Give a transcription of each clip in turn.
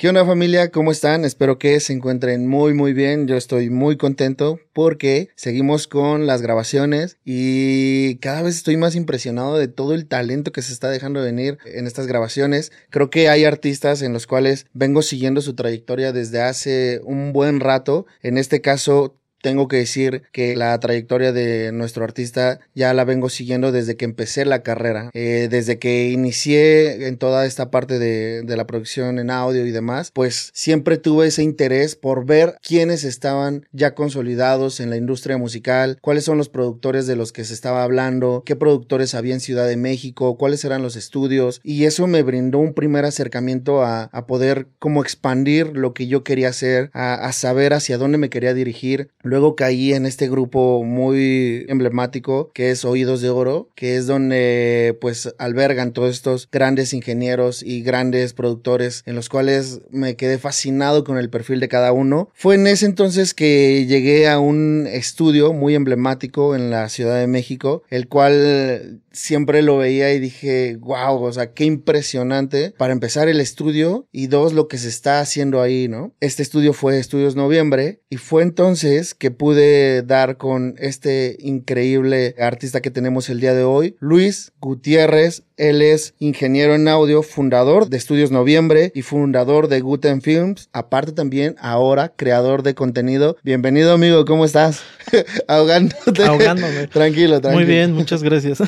¿Qué onda familia? ¿Cómo están? Espero que se encuentren muy muy bien. Yo estoy muy contento porque seguimos con las grabaciones y cada vez estoy más impresionado de todo el talento que se está dejando venir en estas grabaciones. Creo que hay artistas en los cuales vengo siguiendo su trayectoria desde hace un buen rato. En este caso tengo que decir que la trayectoria de nuestro artista ya la vengo siguiendo desde que empecé la carrera, eh, desde que inicié en toda esta parte de, la producción en audio y demás, pues siempre tuve ese interés por ver quiénes estaban ya consolidados en la industria musical, cuáles son los productores de los que se estaba hablando, qué productores había en Ciudad de México, cuáles eran los estudios y eso me brindó un primer acercamiento a, poder como expandir lo que yo quería hacer, a saber hacia dónde me quería dirigir Luego caí en este grupo muy emblemático que es Oídos de Oro, que es donde pues albergan todos estos grandes ingenieros y grandes productores en los cuales me quedé fascinado con el perfil de cada uno. Fue en ese entonces que llegué a un estudio muy emblemático en la Ciudad de México, el cual siempre lo veía y dije, wow, o sea, qué impresionante para empezar el estudio y dos, lo que se está haciendo ahí, ¿no? Este estudio fue Estudios Noviembre y fue entonces que pude dar con este increíble artista que tenemos el día de hoy, Luis Gutiérrez. Él es ingeniero en audio, fundador de Estudios Noviembre y fundador de Guten Films. Aparte también ahora creador de contenido. Bienvenido amigo, ¿cómo estás? Ahogándote. Ahogándome. tranquilo, tranquilo. Muy bien, muchas gracias.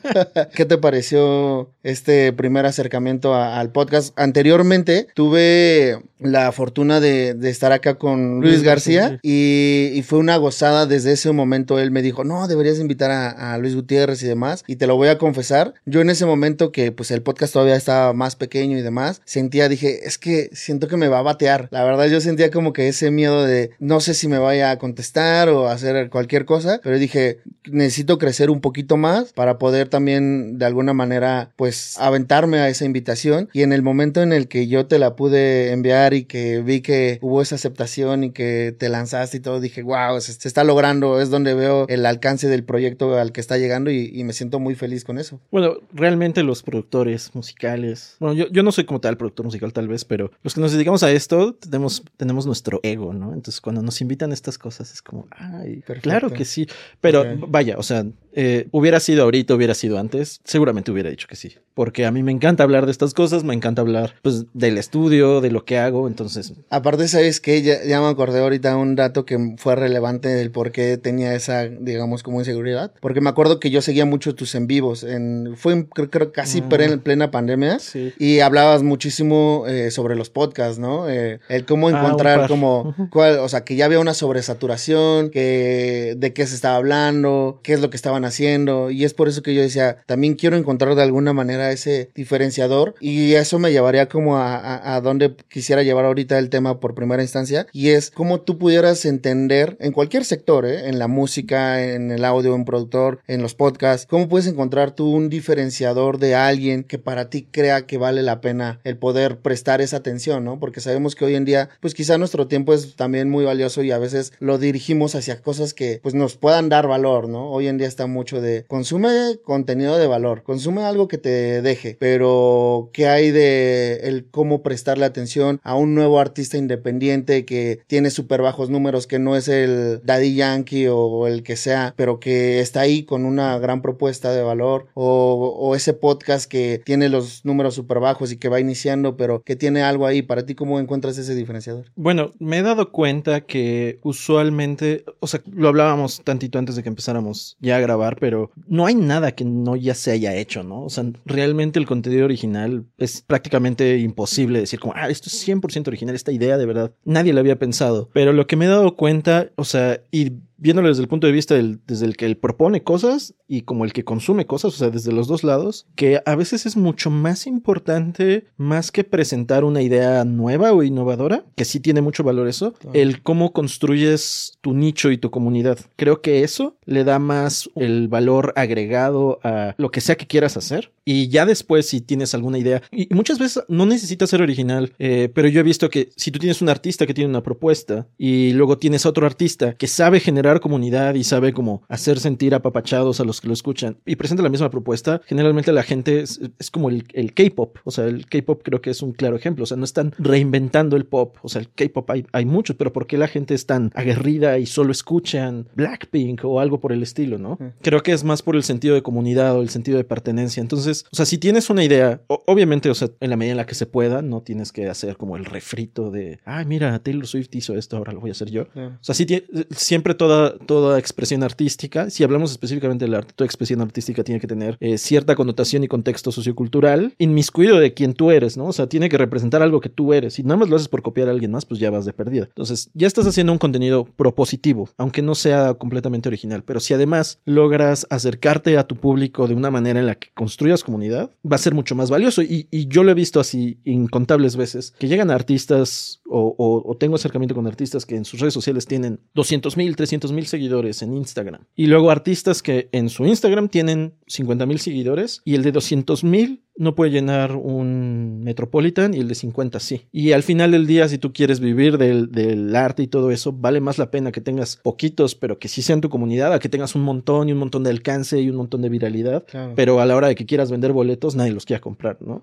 ¿Qué te pareció este primer acercamiento a, al podcast? Anteriormente tuve la fortuna de, de estar acá con Luis, García y, fue una gozada. Desde ese momento él me dijo, no, deberías invitar a, a, Luis Gutiérrez y demás. Y te lo voy a confesar. Yo en ese momento que pues el podcast todavía estaba más pequeño y demás, sentía, dije, es que siento que me va a batear. La verdad yo sentía como que ese miedo de no sé si me vaya a contestar o hacer cualquier cosa, pero dije, necesito crecer un poquito más para poder también de alguna manera pues aventarme a esa invitación y en el momento en el que yo te la pude enviar y que vi que hubo esa aceptación y que te lanzaste y todo, dije, wow, se, se está logrando, es donde veo el alcance del proyecto al que está llegando y, y, me siento muy feliz con eso. Bueno, realmente los productores musicales, bueno, yo, yo no soy como tal productor musical tal vez, pero los que nos dedicamos a esto tenemos, tenemos nuestro ego, ¿no? Entonces cuando nos invitan a estas cosas es como, ay, Perfecto. claro que sí, pero okay. vaya, o sea, eh, hubiera sido ahorita, hubiera sido antes, seguramente hubiera dicho que sí. Porque a mí me encanta hablar de estas cosas, me encanta hablar pues del estudio, de lo que hago, entonces. Aparte, ¿sabes? Ya, ya me acordé ahorita un dato que fue relevante del por qué tenía esa, digamos, como inseguridad. Porque me acuerdo que yo seguía mucho tus en vivos. En, fue creo, creo casi mm. en plena pandemia. Sí. Y hablabas muchísimo eh, sobre los podcasts, ¿no? Eh, el cómo encontrar ah, como, cuál, o sea, que ya había una sobresaturación, que de qué se estaba hablando, qué es lo que estaban haciendo. Y es por eso que yo decía, también quiero encontrar de alguna manera ese diferenciador. Y eso me llevaría como a, a, a donde quisiera llevar ahorita el tema por primera instancia. Y es cómo tú pudieras entender en cualquier sector, ¿eh? en la música, en el audio, en productor, en los podcasts, cómo puedes encontrar tú un diferenciador de alguien que para ti crea que vale la pena el poder prestar esa atención, ¿no? Porque sabemos que hoy en día, pues quizá nuestro tiempo es también muy valioso y a veces lo dirigimos hacia cosas que pues nos puedan dar valor, ¿no? Hoy en día está mucho de consume contenido de valor, consume algo que te deje, pero ¿qué hay de el cómo prestarle atención a un nuevo artista independiente que tiene súper bajos números, que no es el Daddy Yankee o el que sea, pero que está ahí con una gran propuesta de valor, o, o ese podcast que tiene los números súper bajos y que va iniciando, pero que tiene algo ahí. Para ti, ¿cómo encuentras ese diferenciador? Bueno, me he dado cuenta que usualmente, o sea, lo hablábamos tantito antes de que empezáramos ya a grabar, pero no hay nada que no ya se haya hecho, ¿no? O sea, realmente el contenido original es prácticamente imposible decir como, ah, esto es 100% original, esta idea de verdad, nadie lo había pensado. Pero lo que me he dado cuenta, o sea, y viéndolo desde el punto de vista del, desde el que él propone cosas y como el que consume cosas, o sea, desde los dos lados, que a veces es mucho más importante, más que presentar una idea nueva o innovadora, que sí tiene mucho valor eso, claro. el cómo construyes tu nicho y tu comunidad. Creo que eso le da más el valor agregado a lo que sea que quieras hacer. Y ya después, si tienes alguna idea, y muchas veces no necesitas ser original, eh, pero yo he visto que si tú tienes un artista que tiene una propuesta y luego tienes otro artista que sabe generar comunidad y sabe cómo hacer sentir apapachados a los que lo escuchan y presenta la misma propuesta, generalmente la gente es, como el, el K-pop. O sea, el K-pop creo que es un claro ejemplo. O sea, no están reinventando el pop. O sea, el K-pop hay, hay muchos, pero ¿por qué la gente es tan aguerrida y solo escuchan Blackpink o algo por el estilo, no? Creo que es más por el sentido de comunidad o el sentido de pertenencia. Entonces, o sea, si tienes una idea, obviamente, o sea, en la medida en la que se pueda, no tienes que hacer como el refrito de, ay, mira, Taylor Swift hizo esto, ahora lo voy a hacer yo. O sea, sí, siempre toda, toda expresión artística, si hablamos específicamente del arte, toda expresión artística tiene que tener eh, cierta connotación y contexto sociocultural inmiscuido de quien tú eres, ¿no? O sea, tiene que representar algo que tú eres. Si nada más lo haces por copiar a alguien más, pues ya vas de perdida. Entonces, ya estás haciendo un contenido propositivo, aunque no sea completamente original. Pero si además logras acercarte a tu público de una manera en la que construyas comunidad, va a ser mucho más valioso. Y, yo lo he visto así incontables veces, que llegan artistas o, tengo acercamiento con artistas que en sus redes sociales tienen 200 mil, 300 mil seguidores en Instagram. Y luego artistas que en su Instagram tienen 50 mil seguidores y el de 200 mil no puede llenar un Metropolitan y el de 50 sí. Y al final del día, si tú quieres vivir del, arte y todo eso, vale más la pena que tengas poquitos, pero que sí sean tu comunidad, a que tengas un montón y un montón de alcance y un montón de viralidad. Pero a la hora de que quieras vender boletos, nadie los quiera comprar, ¿no?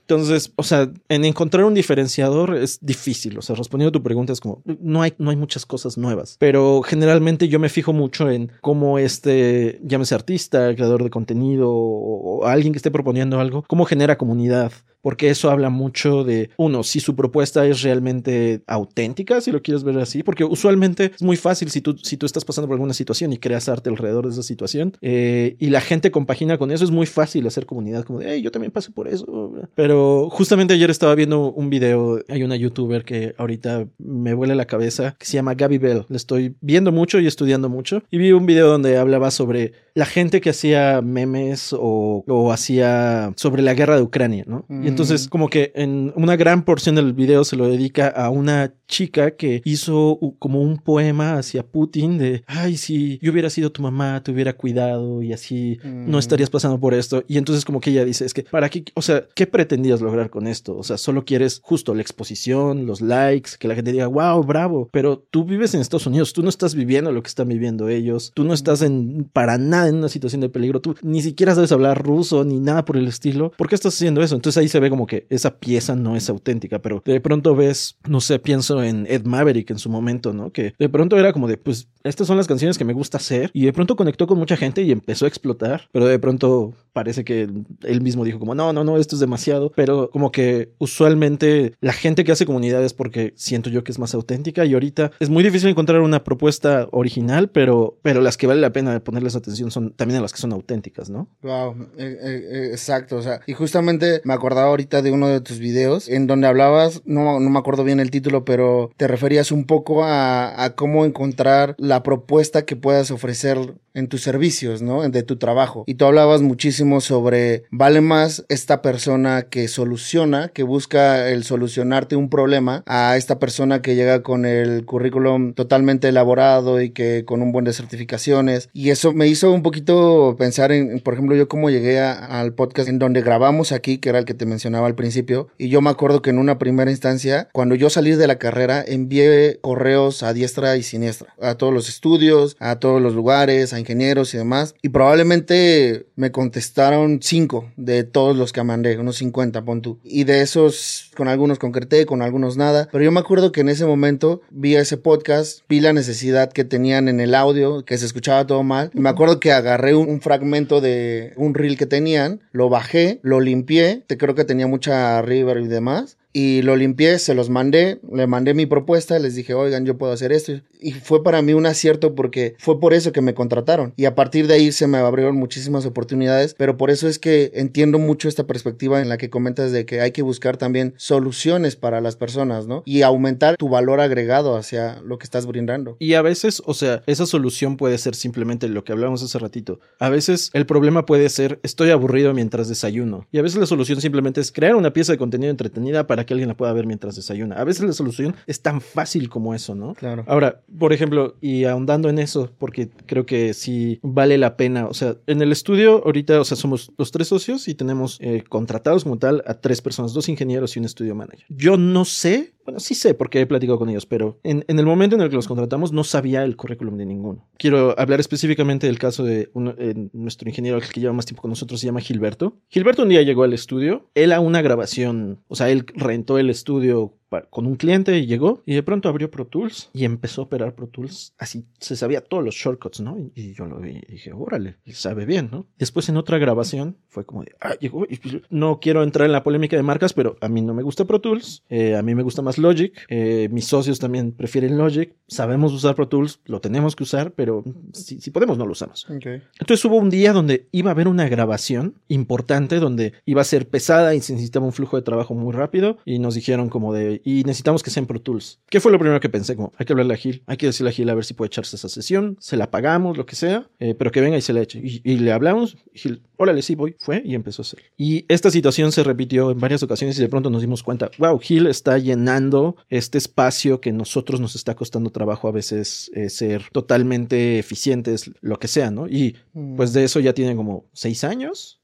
Entonces, o sea, en encontrar un diferenciador es difícil. O sea, respondiendo a tu pregunta, es como, no hay, no hay muchas cosas nuevas. Pero generalmente yo me fijo mucho en cómo este, llámese artista, creador de contenido o alguien que esté proponiendo algo, cómo genera comunidad, porque eso habla mucho de, uno, si su propuesta es realmente auténtica, si lo quieres ver así, porque usualmente es muy fácil si tú, si tú estás pasando por alguna situación y creas arte alrededor de esa situación eh, y la gente compagina con eso, es muy fácil hacer comunidad como de, hey, yo también pasé por eso. Pero justamente ayer estaba viendo un video, hay una youtuber que ahorita me vuela la cabeza, que se llama Gaby Bell, le estoy viendo mucho y estudiando mucho, y vi un video donde hablaba sobre la gente que hacía memes o, o hacía sobre la guerra de Ucrania, ¿no? Entonces, como que en una gran porción del video se lo dedica a una chica que hizo como un poema hacia Putin de, ay, si yo hubiera sido tu mamá, te hubiera cuidado y así no mm. estarías pasando por esto. Y entonces como que ella dice, es que, ¿para qué? O sea, ¿qué pretendías lograr con esto? O sea, solo quieres justo la exposición, los likes, que la gente diga, wow, bravo, pero tú vives en Estados Unidos, tú no estás viviendo lo que están viviendo ellos, tú no estás en, para nada en una situación de peligro, tú ni siquiera sabes hablar ruso ni nada por el estilo. ¿Por qué estás haciendo eso? Entonces ahí se ve como que esa pieza no es auténtica, pero de pronto ves, no sé, pienso en Ed Maverick en su momento, ¿no? Que de pronto era como de, pues, estas son las canciones que me gusta hacer y de pronto conectó con mucha gente y empezó a explotar, pero de pronto parece que él mismo dijo como, no, no, no, esto es demasiado, pero como que usualmente la gente que hace comunidades porque siento yo que es más auténtica y ahorita es muy difícil encontrar una propuesta original, pero, pero las que vale la pena ponerles atención son también las que son auténticas, ¿no? Wow, eh, eh, exacto, o sea, y justamente me acordaba ahorita de uno de tus videos en donde hablabas, no, no me acuerdo bien el título, pero te referías un poco a, cómo encontrar la propuesta que puedas ofrecer en tus servicios, ¿no? De tu trabajo. Y tú hablabas muchísimo sobre, vale más esta persona que soluciona, que busca el solucionarte un problema, a esta persona que llega con el currículum totalmente elaborado y que con un buen de certificaciones. Y eso me hizo un poquito pensar en, por ejemplo, yo cómo llegué al podcast en donde grabamos aquí, que era el que te mencionaba al principio. Y yo me acuerdo que en una primera instancia, cuando yo salí de la carrera, envié correos a diestra y siniestra, a todos los estudios, a todos los lugares, a ingenieros y demás. Y probablemente me contestaron cinco de todos los que mandé, unos 50, pon tú. Y de esos, con algunos concreté, con algunos nada. Pero yo me acuerdo que en ese momento vi ese podcast, vi la necesidad que tenían en el audio, que se escuchaba todo mal. Y me acuerdo que agarré un, fragmento de un reel que tenían, lo bajé, lo limpié, te creo que tenía mucha river y demás y lo limpié, se los mandé, le mandé mi propuesta, les dije, oigan, yo puedo hacer esto. Y fue para mí un acierto porque fue por eso que me contrataron. Y a partir de ahí se me abrieron muchísimas oportunidades, pero por eso es que entiendo mucho esta perspectiva en la que comentas de que hay que buscar también soluciones para las personas, ¿no? Y aumentar tu valor agregado hacia lo que estás brindando. Y a veces, o sea, esa solución puede ser simplemente lo que hablamos hace ratito. A veces el problema puede ser, estoy aburrido mientras desayuno. Y a veces la solución simplemente es crear una pieza de contenido entretenida para que alguien la pueda ver mientras desayuna. A veces la solución es tan fácil como eso, ¿no? Claro. Ahora, por ejemplo, y ahondando en eso, porque creo que sí vale la pena, o sea, en el estudio ahorita, o sea, somos los tres socios y tenemos eh, contratados como tal a tres personas, dos ingenieros y un estudio manager. Yo no sé bueno, sí sé porque he platicado con ellos, pero en, en, el momento en el que los contratamos no sabía el currículum de ninguno. Quiero hablar específicamente del caso de eh, nuestro ingeniero, el que lleva más tiempo con nosotros, se llama Gilberto. Gilberto un día llegó al estudio, él a una grabación, o sea, él rentó el estudio con un cliente y llegó y de pronto abrió Pro Tools y empezó a operar Pro Tools. Así se sabía todos los shortcuts, ¿no? Y, yo lo vi y dije, órale, sabe bien, ¿no? Después en otra grabación fue como de, ah, llegó y pues, no quiero entrar en la polémica de marcas, pero a mí no me gusta Pro Tools, eh, a mí me gusta más Logic, eh, mis socios también prefieren Logic, sabemos usar Pro Tools, lo tenemos que usar, pero si, si podemos no lo usamos. Entonces hubo un día donde iba a haber una grabación importante, donde iba a ser pesada y se necesitaba un flujo de trabajo muy rápido y nos dijeron como de, y necesitamos que sea en Pro Tools. ¿Qué fue lo primero que pensé? Como, hay que hablarle a Gil, hay que decirle a Gil a ver si puede echarse esa sesión, se la pagamos, lo que sea, eh, pero que venga y se la eche. Y, le hablamos, Gil, órale, sí voy, fue y empezó a hacer. Y esta situación se repitió en varias ocasiones y de pronto nos dimos cuenta, wow, Gil está llenando este espacio que nosotros nos está costando trabajo a veces eh, ser totalmente eficientes, lo que sea, ¿no? Y pues de eso ya tiene como seis años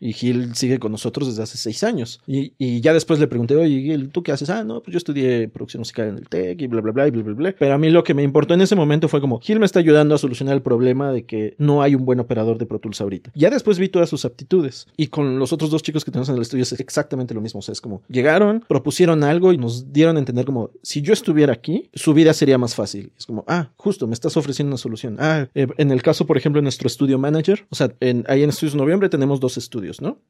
y Gil sigue con nosotros desde hace seis años. Y, y, ya después le pregunté, oye, Gil, ¿tú qué haces? Ah, no, pues yo estudié producción musical en el TEC y bla, bla, bla, y bla, bla, bla. Pero a mí lo que me importó en ese momento fue como, Gil me está ayudando a solucionar el problema de que no hay un buen operador de Pro Tools ahorita. Ya después vi todas sus aptitudes. Y con los otros dos chicos que tenemos en el estudio es exactamente lo mismo. O sea, es como, llegaron, propusieron algo y nos dieron a entender como, si yo estuviera aquí, su vida sería más fácil. Es como, ah, justo, me estás ofreciendo una solución. Ah, eh, en el caso, por ejemplo, de nuestro estudio manager, o sea, en, ahí en Estudios Noviembre tenemos dos estudios, ¿no?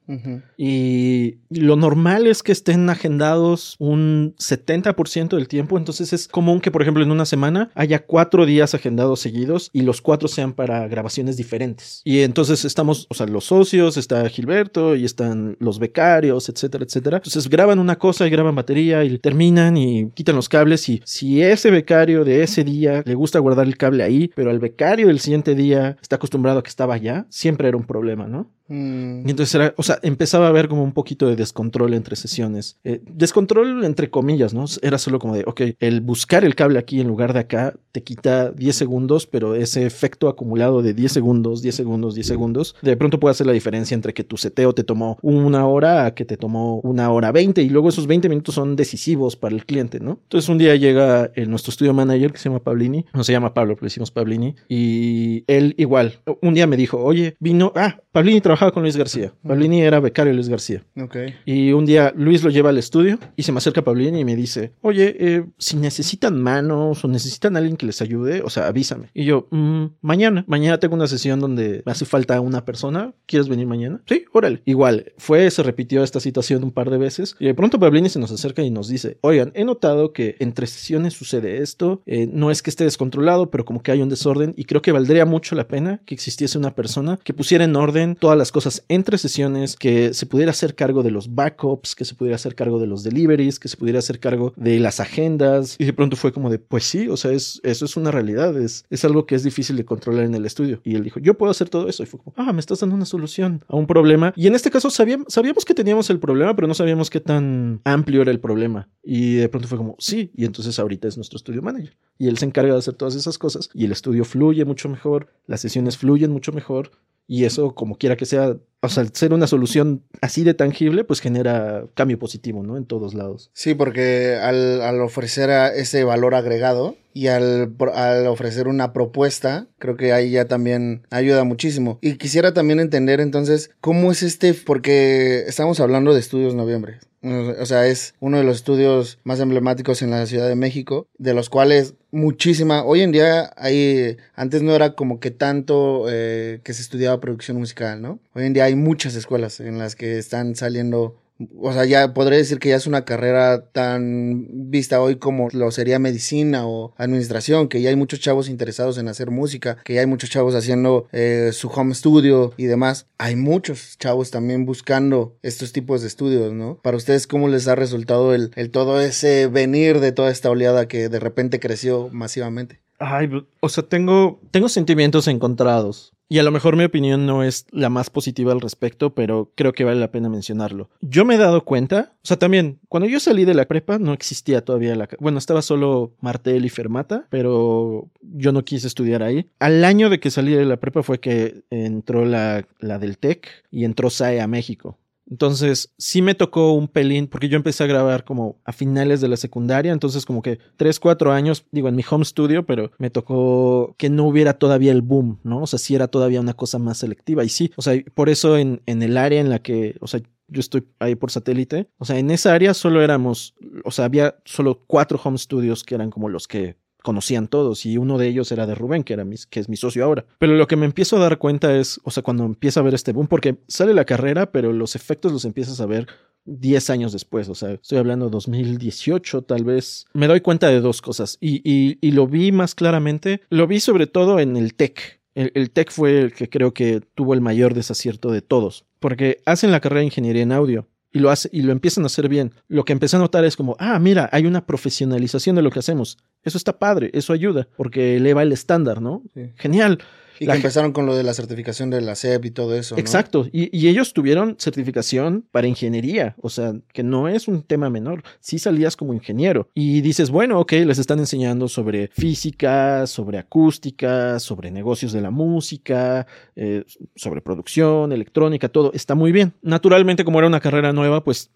Y lo normal es que estén agendados un 70% del tiempo, entonces es común que, por ejemplo, en una semana haya cuatro días agendados seguidos y los cuatro sean para grabaciones diferentes. Y entonces estamos, o sea, los socios, está Gilberto y están los becarios, etcétera, etcétera. Entonces graban una cosa y graban batería y terminan y quitan los cables y si ese becario de ese día le gusta guardar el cable ahí, pero al becario del siguiente día está acostumbrado a que estaba allá, siempre era un problema, ¿no? Mm. Y entonces era, o sea, empezaba a haber como un poquito de descontrol entre sesiones. Eh, descontrol entre comillas, ¿no? Era solo como de, ok, el buscar el cable aquí en lugar de acá te quita 10 segundos, pero ese efecto acumulado de 10 segundos, 10 segundos, 10 segundos, de pronto puede hacer la diferencia entre que tu seteo te tomó una hora a que te tomó una hora 20 y luego esos 20 minutos son decisivos para el cliente, ¿no? Entonces un día llega el, nuestro estudio manager que se llama Pablini, no se llama Pablo, pero decimos Pablini, y él igual, un día me dijo, oye, vino, ah, Pablini trabajaba con Luis García. Pablini era becario de Luis García. Okay. Y un día Luis lo lleva al estudio y se me acerca a Pablini y me dice, oye, eh, si necesitan manos o necesitan alguien que les ayude, o sea, avísame. Y yo, mm, mañana, mañana tengo una sesión donde me hace falta una persona. ¿Quieres venir mañana? Sí, órale. Igual, fue, se repitió esta situación un par de veces y de pronto Pablini se nos acerca y nos dice, oigan, he notado que entre sesiones sucede esto, eh, no es que esté descontrolado, pero como que hay un desorden y creo que valdría mucho la pena que existiese una persona que pusiera en orden todas las cosas entre sesiones, que se pudiera hacer cargo de los backups, que se pudiera hacer cargo de los deliveries, que se pudiera hacer cargo de las agendas. Y de pronto fue como de, pues sí, o sea, es, eso es una realidad, es, es algo que es difícil de controlar en el estudio. Y él dijo, yo puedo hacer todo eso. Y fue como, ah, me estás dando una solución a un problema. Y en este caso sabíamos, sabíamos que teníamos el problema, pero no sabíamos qué tan amplio era el problema. Y de pronto fue como, sí, y entonces ahorita es nuestro estudio manager. Y él se encarga de hacer todas esas cosas y el estudio fluye mucho mejor, las sesiones fluyen mucho mejor y eso, como quiera que sea, o sea, ser una solución así de tangible, pues genera cambio positivo, ¿no? En todos lados. Sí, porque al, al ofrecer ese valor agregado y al, al, ofrecer una propuesta, creo que ahí ya también ayuda muchísimo. Y quisiera también entender entonces cómo es este, porque estamos hablando de estudios noviembre. O sea, es uno de los estudios más emblemáticos en la Ciudad de México, de los cuales muchísima, hoy en día hay, antes no era como que tanto eh, que se estudiaba producción musical, ¿no? Hoy en día hay muchas escuelas en las que están saliendo o sea, ya podría decir que ya es una carrera tan vista hoy como lo sería medicina o administración, que ya hay muchos chavos interesados en hacer música, que ya hay muchos chavos haciendo eh, su home studio y demás. Hay muchos chavos también buscando estos tipos de estudios, ¿no? Para ustedes, ¿cómo les ha resultado el, el todo ese venir de toda esta oleada que de repente creció masivamente? Ay, o sea, tengo, tengo sentimientos encontrados. Y a lo mejor mi opinión no es la más positiva al respecto, pero creo que vale la pena mencionarlo. Yo me he dado cuenta, o sea, también, cuando yo salí de la prepa no existía todavía la... Bueno, estaba solo Martel y Fermata, pero yo no quise estudiar ahí. Al año de que salí de la prepa fue que entró la, la del TEC y entró SAE a México. Entonces, sí me tocó un pelín, porque yo empecé a grabar como a finales de la secundaria, entonces como que tres, cuatro años, digo, en mi home studio, pero me tocó que no hubiera todavía el boom, ¿no? O sea, sí era todavía una cosa más selectiva. Y sí, o sea, por eso en, en el área en la que, o sea, yo estoy ahí por satélite. O sea, en esa área solo éramos, o sea, había solo cuatro home studios que eran como los que conocían todos y uno de ellos era de Rubén, que, era que es mi socio ahora. Pero lo que me empiezo a dar cuenta es, o sea, cuando empiezo a ver este boom, porque sale la carrera, pero los efectos los empiezas a ver 10 años después, o sea, estoy hablando 2018 tal vez, me doy cuenta de dos cosas y, y, lo vi más claramente, lo vi sobre todo en el tech. El, el tech fue el que creo que tuvo el mayor desacierto de todos, porque hacen la carrera de ingeniería en audio, y lo, hace, y lo empiezan a hacer bien. Lo que empecé a notar es como, ah, mira, hay una profesionalización de lo que hacemos. Eso está padre, eso ayuda, porque eleva el estándar, ¿no? Sí. Genial. Y La que empezaron con lo de la certificación de la SEP y todo eso. ¿no? Exacto. Y, y ellos tuvieron certificación para ingeniería. O sea, que no es un tema menor. Sí salías como ingeniero. Y dices, bueno, ok, les están enseñando sobre física, sobre acústica, sobre negocios de la música, eh, sobre producción, electrónica, todo. Está muy bien. Naturalmente, como era una carrera nueva, pues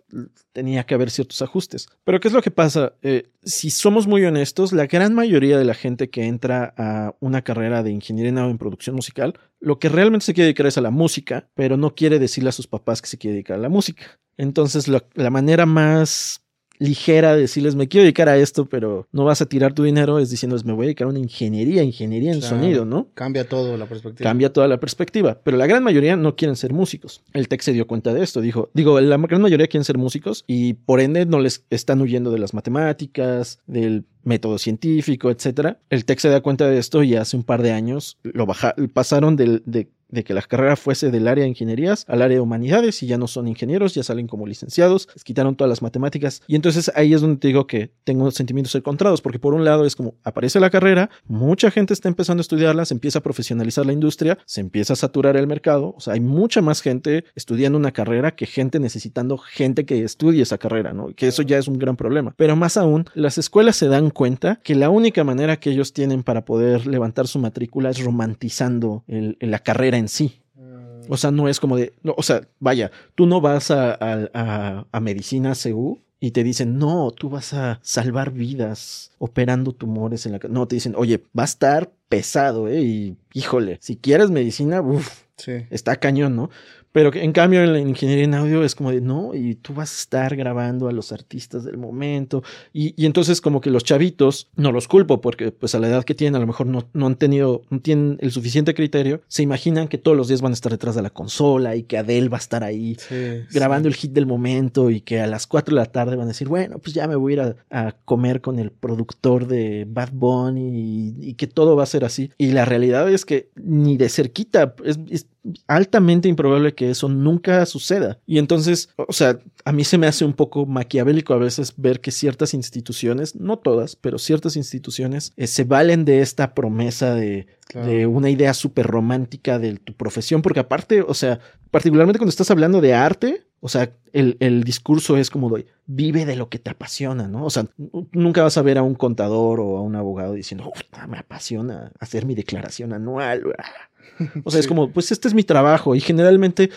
tenía que haber ciertos ajustes. Pero ¿qué es lo que pasa? Eh, si somos muy honestos, la gran mayoría de la gente que entra a una carrera de ingeniería en en producción musical, lo que realmente se quiere dedicar es a la música, pero no quiere decirle a sus papás que se quiere dedicar a la música. Entonces, la, la manera más ligera de decirles, me quiero dedicar a esto, pero no vas a tirar tu dinero, es diciéndoles, me voy a dedicar a una ingeniería, ingeniería en Claro. sonido, ¿no? Cambia todo la perspectiva. Cambia toda la perspectiva, pero la gran mayoría no quieren ser músicos. El Tech se dio cuenta de esto, dijo, digo, la gran mayoría quieren ser músicos y por ende no les están huyendo de las matemáticas, del método científico, etcétera. El Tech se da cuenta de esto y hace un par de años lo baja, pasaron del, de, de que la carrera fuese del área de ingenierías al área de humanidades y ya no son ingenieros, ya salen como licenciados, les quitaron todas las matemáticas y entonces ahí es donde te digo que tengo sentimientos encontrados porque por un lado es como aparece la carrera, mucha gente está empezando a estudiarla, se empieza a profesionalizar la industria, se empieza a saturar el mercado, o sea, hay mucha más gente estudiando una carrera que gente necesitando gente que estudie esa carrera, ¿no? Que eso ya es un gran problema. Pero más aún, las escuelas se dan cuenta que la única manera que ellos tienen para poder levantar su matrícula es romantizando el- la carrera en sí. O sea, no es como de, no, o sea, vaya, tú no vas a, a, a- a medicina CU y te dicen, no, tú vas a salvar vidas operando tumores en la... ca-". No, te dicen, oye, va a estar pesado, ¿eh? Y híjole, si quieres medicina, uff, Sí. está cañón, ¿no? Pero que, en cambio en la ingeniería en audio es como de, no, y tú vas a estar grabando a los artistas del momento. Y, y entonces como que los chavitos, no los culpo porque pues a la edad que tienen a lo mejor no, no han tenido, no tienen el suficiente criterio, se imaginan que todos los días van a estar detrás de la consola y que Adele va a estar ahí Sí, grabando sí. el hit del momento y que a las 4 de la tarde van a decir, bueno, pues ya me voy a ir a, a comer con el productor de Bad Bunny y, y que todo va a ser así. Y la realidad es que ni de cerquita, es, es altamente improbable que eso nunca suceda. Y entonces, o sea, a mí se me hace un poco maquiavélico a veces ver que ciertas instituciones, no todas, pero ciertas instituciones eh, se valen de esta promesa de, Claro. de una idea súper romántica de tu profesión, porque aparte, o sea, particularmente cuando estás hablando de arte, o sea, el, el discurso es como de, vive de lo que te apasiona, ¿no? O sea, nunca vas a ver a un contador o a un abogado diciendo, "Uf, me apasiona hacer mi declaración anual. O sea, es como, pues este es mi trabajo y generalmente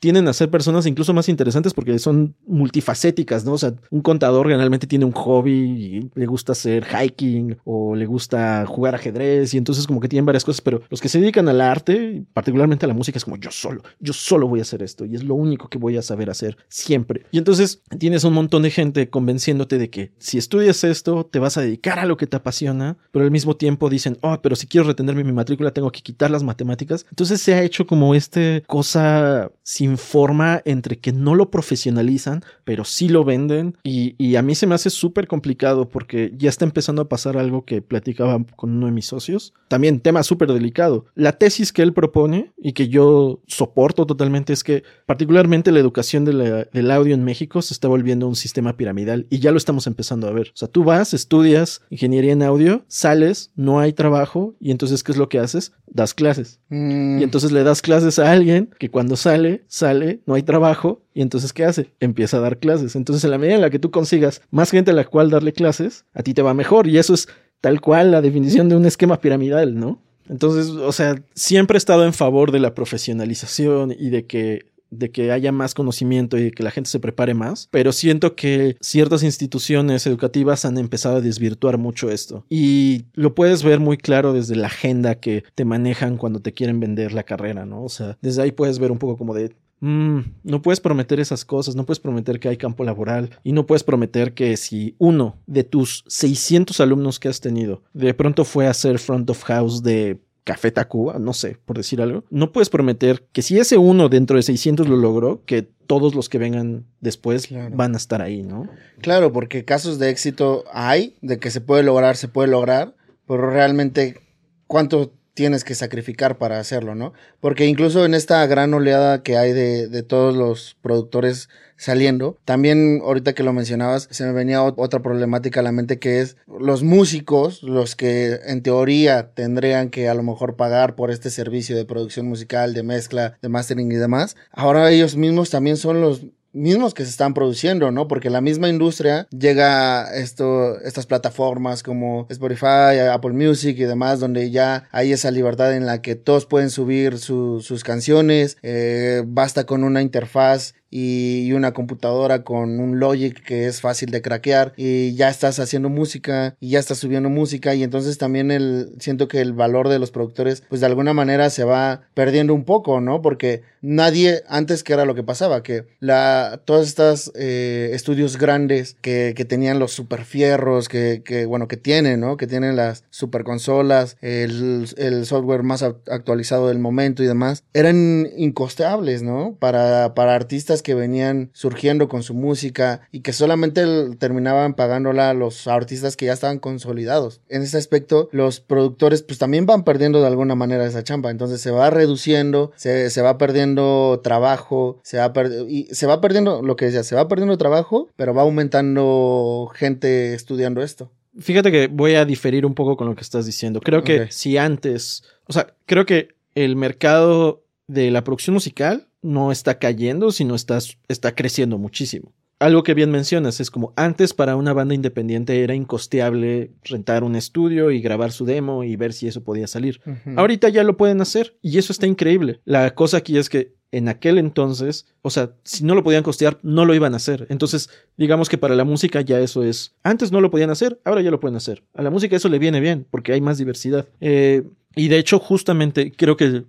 tienden a ser personas incluso más interesantes porque son multifacéticas, ¿no? O sea, un contador generalmente tiene un hobby y le gusta hacer hiking o le gusta jugar ajedrez y entonces como que tienen varias cosas, pero los que se dedican al arte, particularmente a la música, es como yo solo, yo solo voy a hacer esto y es lo único que voy a saber hacer siempre. Y entonces tienes un montón de gente convenciéndote de que si estudias esto, te vas a dedicar a lo que te apasiona, pero al mismo tiempo dicen, oh, pero si quiero retenerme mi matrícula, tengo que quitar las matemáticas. Entonces se ha hecho como este cosa sin forma entre que no lo profesionalizan, pero sí lo venden. Y, a mí se me hace súper complicado porque ya está empezando a pasar algo que platicaba con uno de mis socios. También tema súper delicado. La tesis que él propone y que yo soporto totalmente es que particularmente la educación del audio en México se está volviendo un sistema piramidal y ya lo estamos empezando a ver. O sea, tú vas, estudias ingeniería en audio, sales, no hay trabajo y entonces ¿qué es lo que haces? Das clases. Mm, Y entonces le das clases a alguien que cuando sale, sale, no hay trabajo. Y entonces, ¿qué hace? Empieza a dar clases. Entonces, en la medida en la que tú consigas más gente a la cual darle clases, a ti te va mejor. Y eso es tal cual la definición de un esquema piramidal, ¿no? Entonces, o sea, siempre he estado en favor de la profesionalización y de que de que haya más conocimiento y que la gente se prepare más, pero siento que ciertas instituciones educativas han empezado a desvirtuar mucho esto. Y lo puedes ver muy claro desde la agenda que te manejan cuando te quieren vender la carrera, ¿no? O sea, desde ahí puedes ver un poco como de, Mm, no puedes prometer esas cosas, no puedes prometer que hay campo laboral y no puedes prometer que si uno de tus 600 alumnos que has tenido de pronto fue a ser front of house de Café Tacuba, no sé, por decir algo, no puedes prometer que si ese uno dentro de 600 lo logró, que todos los que vengan después van a estar ahí, ¿no? Claro, porque casos de éxito hay, de que se puede lograr, se puede lograr, pero realmente cuánto tienes que sacrificar para hacerlo, ¿no? Porque incluso en esta gran oleada que hay de, todos los productores saliendo, también ahorita que lo mencionabas, se me venía otra problemática a la mente que es los músicos, los que en teoría tendrían que a lo mejor pagar por este servicio de producción musical, de mezcla, de mastering y demás, ahora ellos mismos también son los mismos que se están produciendo, ¿no? Porque la misma industria llega esto, estas plataformas como Spotify, Apple Music y demás, donde ya hay esa libertad en la que todos pueden subir sus canciones, eh, basta con una interfaz y una computadora con un Logic que es fácil de craquear y ya estás haciendo música y ya estás subiendo música y entonces también el siento que el valor de los productores pues de alguna manera se va perdiendo un poco, ¿no? Porque nadie antes que era lo que pasaba, que la todas estas eh, estudios grandes que, que, tenían los super fierros, que, que, bueno, que tienen, ¿no? Que tienen las super consolas, el, el software más actualizado del momento y demás, eran incosteables, ¿no? Para, para artistas que venían surgiendo con su música y que solamente terminaban pagándola a los artistas que ya estaban consolidados. En ese aspecto, los productores pues también van perdiendo de alguna manera esa chamba, entonces se va reduciendo, se, se va perdiendo trabajo, se va, y se va perdiendo, lo que decía, se va perdiendo trabajo, pero va aumentando gente estudiando esto. Fíjate que voy a diferir un poco con lo que estás diciendo. Creo que si antes, o sea, creo que el mercado de la producción musical no está cayendo, sino está, está creciendo muchísimo. Algo que bien mencionas es como antes para una banda independiente era incosteable rentar un estudio y grabar su demo y ver si eso podía salir. Ahorita ya lo pueden hacer y eso está increíble. La cosa aquí es que en aquel entonces, o sea, si no lo podían costear, no lo iban a hacer. Entonces, digamos que para la música ya eso es. Antes no lo podían hacer, ahora ya lo pueden hacer. A la música eso le viene bien porque hay más diversidad. Eh, y de hecho, justamente creo que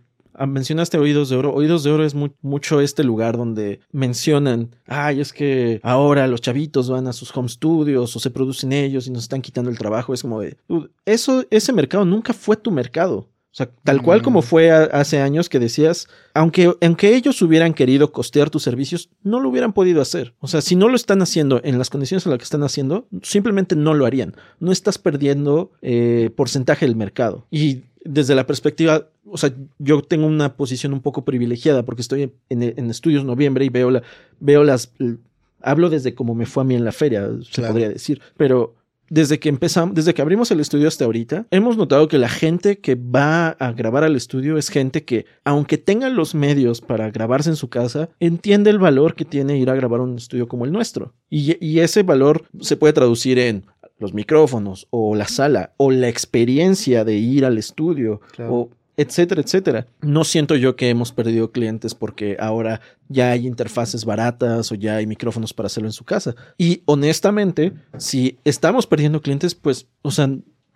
mencionaste Oídos de Oro. Oídos de Oro es mucho este lugar donde mencionan, ay, es que ahora los chavitos van a sus home studios o se producen ellos y nos están quitando el trabajo. Es como de, eso, ese mercado nunca fue tu mercado. O sea, tal cual como mm. fue hace años que decías, aunque, aunque ellos hubieran querido costear tus servicios, no lo hubieran podido hacer. O sea, si no lo están haciendo en las condiciones en las que están haciendo, simplemente no lo harían. No estás perdiendo eh, porcentaje del mercado. Y desde la perspectiva, o sea, yo tengo una posición un poco privilegiada porque estoy en, estudios noviembre y veo, la, veo las... Hablo desde cómo me fue a mí en la feria, se podría decir, pero desde que empezamos, desde que abrimos el estudio hasta ahorita, hemos notado que la gente que va a grabar al estudio es gente que, aunque tenga los medios para grabarse en su casa, entiende el valor que tiene ir a grabar un estudio como el nuestro. Y, y ese valor se puede traducir en los micrófonos o la sala o la experiencia de ir al estudio o etcétera, etcétera. No siento yo que hemos perdido clientes porque ahora ya hay interfaces baratas o ya hay micrófonos para hacerlo en su casa. Y honestamente, si estamos perdiendo clientes, pues, o sea,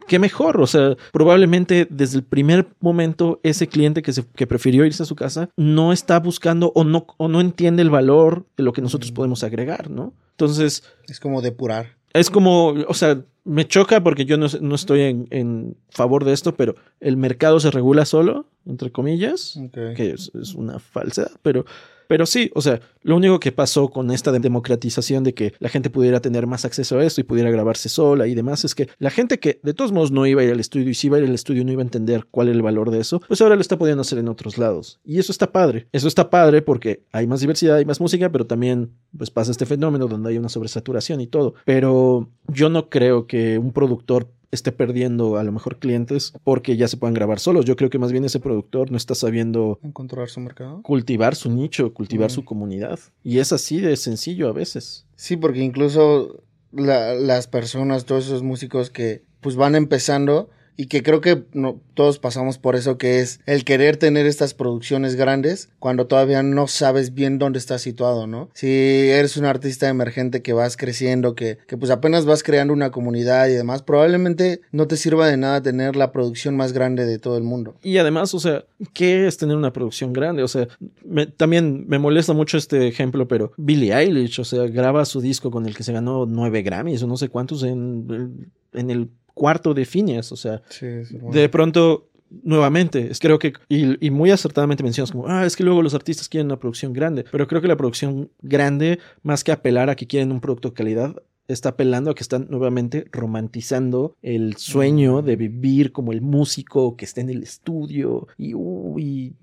qué mejor. O sea, probablemente desde el primer momento ese cliente que, se, que prefirió irse a su casa no está buscando o no, o no entiende el valor de lo que nosotros podemos agregar, ¿no? Entonces... Es como depurar. Es como, o sea, me choca porque yo no, estoy en, favor de esto, pero el mercado se regula solo, entre comillas, que es, es, una falsedad, pero pero sí, o sea, lo único que pasó con esta democratización de que la gente pudiera tener más acceso a esto y pudiera grabarse sola y demás es que la gente que de todos modos no iba a ir al estudio y si iba a ir al estudio no iba a entender cuál era el valor de eso, pues ahora lo está pudiendo hacer en otros lados. Y eso está padre. Eso está padre porque hay más diversidad, hay más música, pero también pues pasa este fenómeno donde hay una sobresaturación y todo. Pero yo no creo que un productor esté perdiendo a lo mejor clientes porque ya se puedan grabar solos. Yo creo que más bien ese productor no está sabiendo encontrar su mercado, cultivar su nicho, cultivar su comunidad. Y es así de sencillo a veces. Sí, porque incluso las personas, todos esos músicos que pues van empezando y que creo que todos pasamos por eso, que es el querer tener estas producciones grandes cuando todavía no sabes bien dónde estás situado, ¿no? Si eres un artista emergente que vas creciendo, que, que pues apenas vas creando una comunidad y demás, probablemente no te sirva de nada tener la producción más grande de todo el mundo. Y además, o sea, ¿qué es tener una producción grande? O sea, también me molesta mucho este ejemplo, pero Billie Eilish, o sea, graba su disco con el que se ganó nueve Grammys o no sé cuántos en, en el cuarto de Phineas, o sea, de pronto nuevamente, creo que, y, y, muy acertadamente mencionas como, ah, es que luego los artistas quieren una producción grande, pero creo que la producción grande, más que apelar a que quieren un producto de calidad, está apelando a que están nuevamente romantizando el sueño de vivir como el músico que está en el estudio y uy,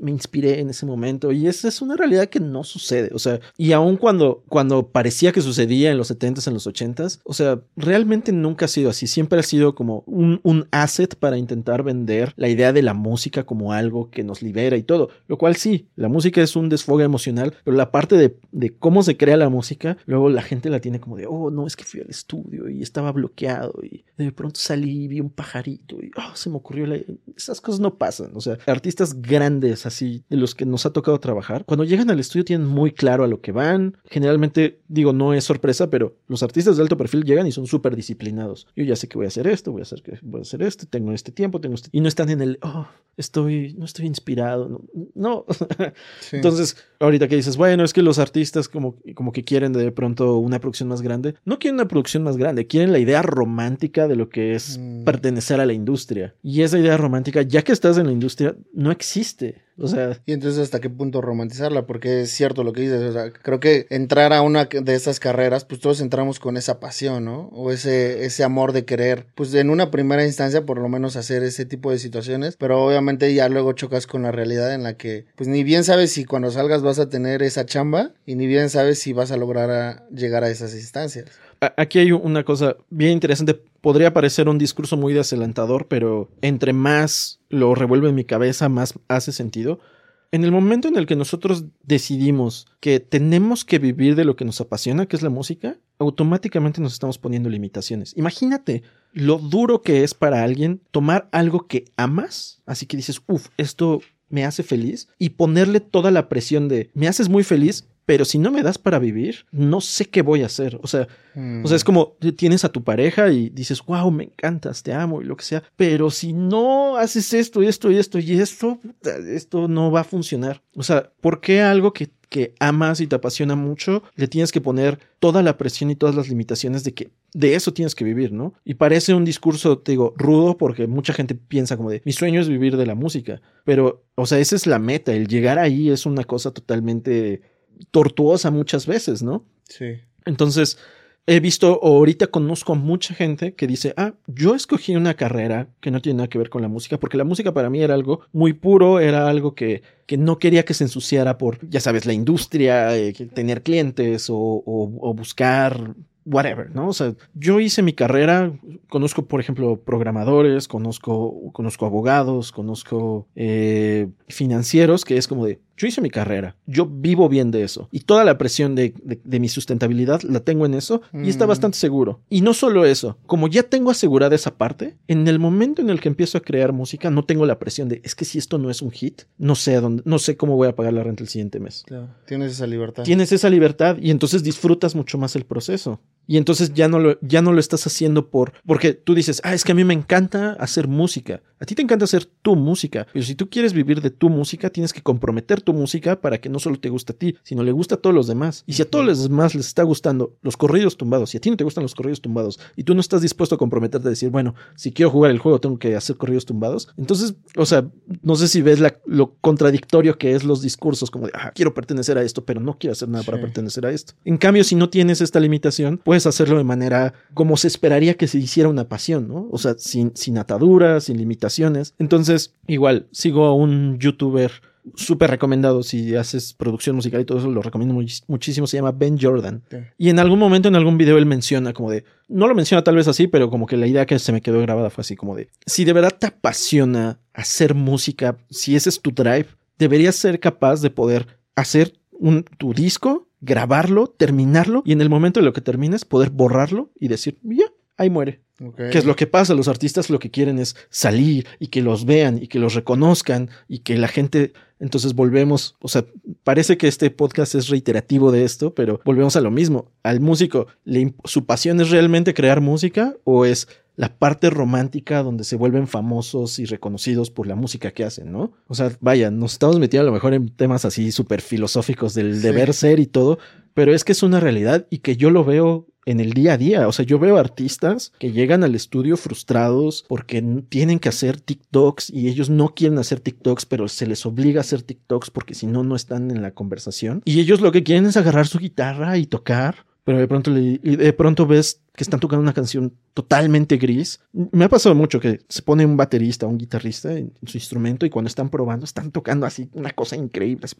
me inspiré en ese momento. Y esa es una realidad que no sucede, o sea, y aun cuando cuando parecía que sucedía en los 70s, en los 80s, o sea, realmente nunca ha sido así, siempre ha sido como un, un asset para intentar vender la idea de la música como algo que nos libera y todo, lo cual sí, la música es un desfogue emocional, pero la parte de, de cómo se crea la música, luego la gente la tiene como de, oh, no, es que fui al estudio y estaba bloqueado y de pronto salí y vi un pajarito y oh, se me ocurrió la... Esas cosas no pasan, o sea, artistas grandes así, de los que nos ha tocado trabajar, cuando llegan al estudio tienen muy claro a lo que van, generalmente digo, no es sorpresa, pero los artistas de alto perfil llegan y son súper disciplinados. Yo ya sé que voy a hacer esto, voy a hacer que voy a hacer esto, tengo este tiempo, tengo este... Y no están en el, oh, estoy, no estoy inspirado, no. Entonces, ahorita que dices, bueno, es que los artistas como, como que quieren de pronto una producción más grande, no quieren una producción más grande, quieren la idea romántica de lo que es mm. pertenecer a la industria. Y esa idea romántica, ya que estás en la industria, no existe. O sea. Y entonces, ¿hasta qué punto romantizarla? Porque es cierto lo que dices. O sea, creo que entrar a una de estas carreras, pues todos entramos con esa pasión, ¿no? O ese, ese amor de querer, pues en una primera instancia, por lo menos hacer ese tipo de situaciones. Pero obviamente ya luego chocas con la realidad en la que, pues ni bien sabes si cuando salgas vas a tener esa chamba y ni bien sabes si vas a lograr llegar a esas instancias aquí hay una cosa bien interesante. Podría parecer un discurso muy desalentador, pero entre más lo revuelve en mi cabeza, más hace sentido. En el momento en el que nosotros decidimos que tenemos que vivir de lo que nos apasiona, que es la música, automáticamente nos estamos poniendo limitaciones. Imagínate lo duro que es para alguien tomar algo que amas, así que dices, uff, esto me hace feliz, y ponerle toda la presión de, me haces muy feliz, pero si no me das para vivir, no sé qué voy a hacer. O sea, o sea, es como tienes a tu pareja y dices, wow, me encantas, te amo y lo que sea, pero si no haces esto y esto y esto y esto, esto no va a funcionar. O sea, ¿por qué algo que que amas y te apasiona mucho, le tienes que poner toda la presión y todas las limitaciones de que de eso tienes que vivir, ¿no? Y parece un discurso, te digo, rudo porque mucha gente piensa como de, mi sueño es vivir de la música, pero, o sea, esa es la meta, el llegar ahí es una cosa totalmente tortuosa muchas veces, ¿no? Sí. Entonces, he visto, o ahorita conozco a mucha gente que dice, ah, yo escogí una carrera que no tiene nada que ver con la música, porque la música para mí era algo muy puro, era algo que, que no quería que se ensuciara por, ya sabes, la industria, eh, tener clientes o, o buscar whatever, ¿no? O sea, yo hice mi carrera, conozco, por ejemplo, programadores, conozco, conozco abogados, conozco eh, financieros, que es como de, yo hice mi carrera, yo vivo bien de eso y toda la presión de, mi sustentabilidad la tengo en eso y está mm. bastante seguro. Y no solo eso, como ya tengo asegurada esa parte, en el momento en el que empiezo a crear música no tengo la presión de, es que si esto no es un hit, no sé dónde, no sé cómo voy a pagar la renta el siguiente mes. Claro, tienes esa libertad. Tienes esa libertad y entonces disfrutas mucho más el proceso. Y entonces ya no lo, ya no lo estás haciendo por, porque tú dices, ah, es que a mí me encanta hacer música. A ti te encanta hacer tu música, pero si tú quieres vivir de tu música, tienes que comprometer tu música para que no solo te guste a ti, sino le guste a todos los demás. Y si a todos los demás les está gustando los corridos tumbados, y a ti no te gustan los corridos tumbados, y tú no estás dispuesto a comprometerte a decir, bueno, si quiero jugar el juego tengo que hacer corridos tumbados, entonces, o sea, no sé si ves lo contradictorio que es los discursos, como de, ah, quiero pertenecer a esto, pero no quiero hacer nada para pertenecer a esto. En cambio, si no tienes esta limitación, puedes hacerlo de manera como se esperaría que se hiciera una pasión, ¿no? O sea, sin, sin ataduras, sin limitaciones. Entonces, igual, sigo a un youtuber súper recomendado si haces producción musical y todo eso, lo recomiendo muchísimo, se llama Ben Jordan. Y en algún momento, en algún video, él menciona como de, no lo menciona tal vez así, pero como que la idea que se me quedó grabada fue así como de, si de verdad te apasiona hacer música, si ese es tu drive, deberías ser capaz de poder hacer un, tu disco grabarlo, terminarlo y en el momento de lo que termines poder borrarlo y decir, ya, ahí muere. ¿Qué es lo que pasa? Los artistas lo que quieren es salir y que los vean y que los reconozcan y que la gente... Entonces volvemos, o sea, parece que este podcast es reiterativo de esto, pero volvemos a lo mismo. Al músico, ¿le ¿su pasión es realmente crear música o es la parte romántica donde se vuelven famosos y reconocidos por la música que hacen, ¿no? O sea, vaya, nos estamos metiendo a lo mejor en temas así súper filosóficos del Sí. deber ser y todo, pero es que es una realidad y que yo lo veo en el día a día. O sea, yo veo artistas que llegan al estudio frustrados porque tienen que hacer TikToks y ellos no quieren hacer TikToks, pero se les obliga a hacer TikToks porque si no, no están en la conversación. Y ellos lo que quieren es agarrar su guitarra y tocar. Pero de pronto, le- y de pronto ves que están tocando una canción totalmente gris. Me ha pasado mucho que se pone un baterista o un guitarrista en su instrumento y cuando están probando están tocando así una cosa increíble. así,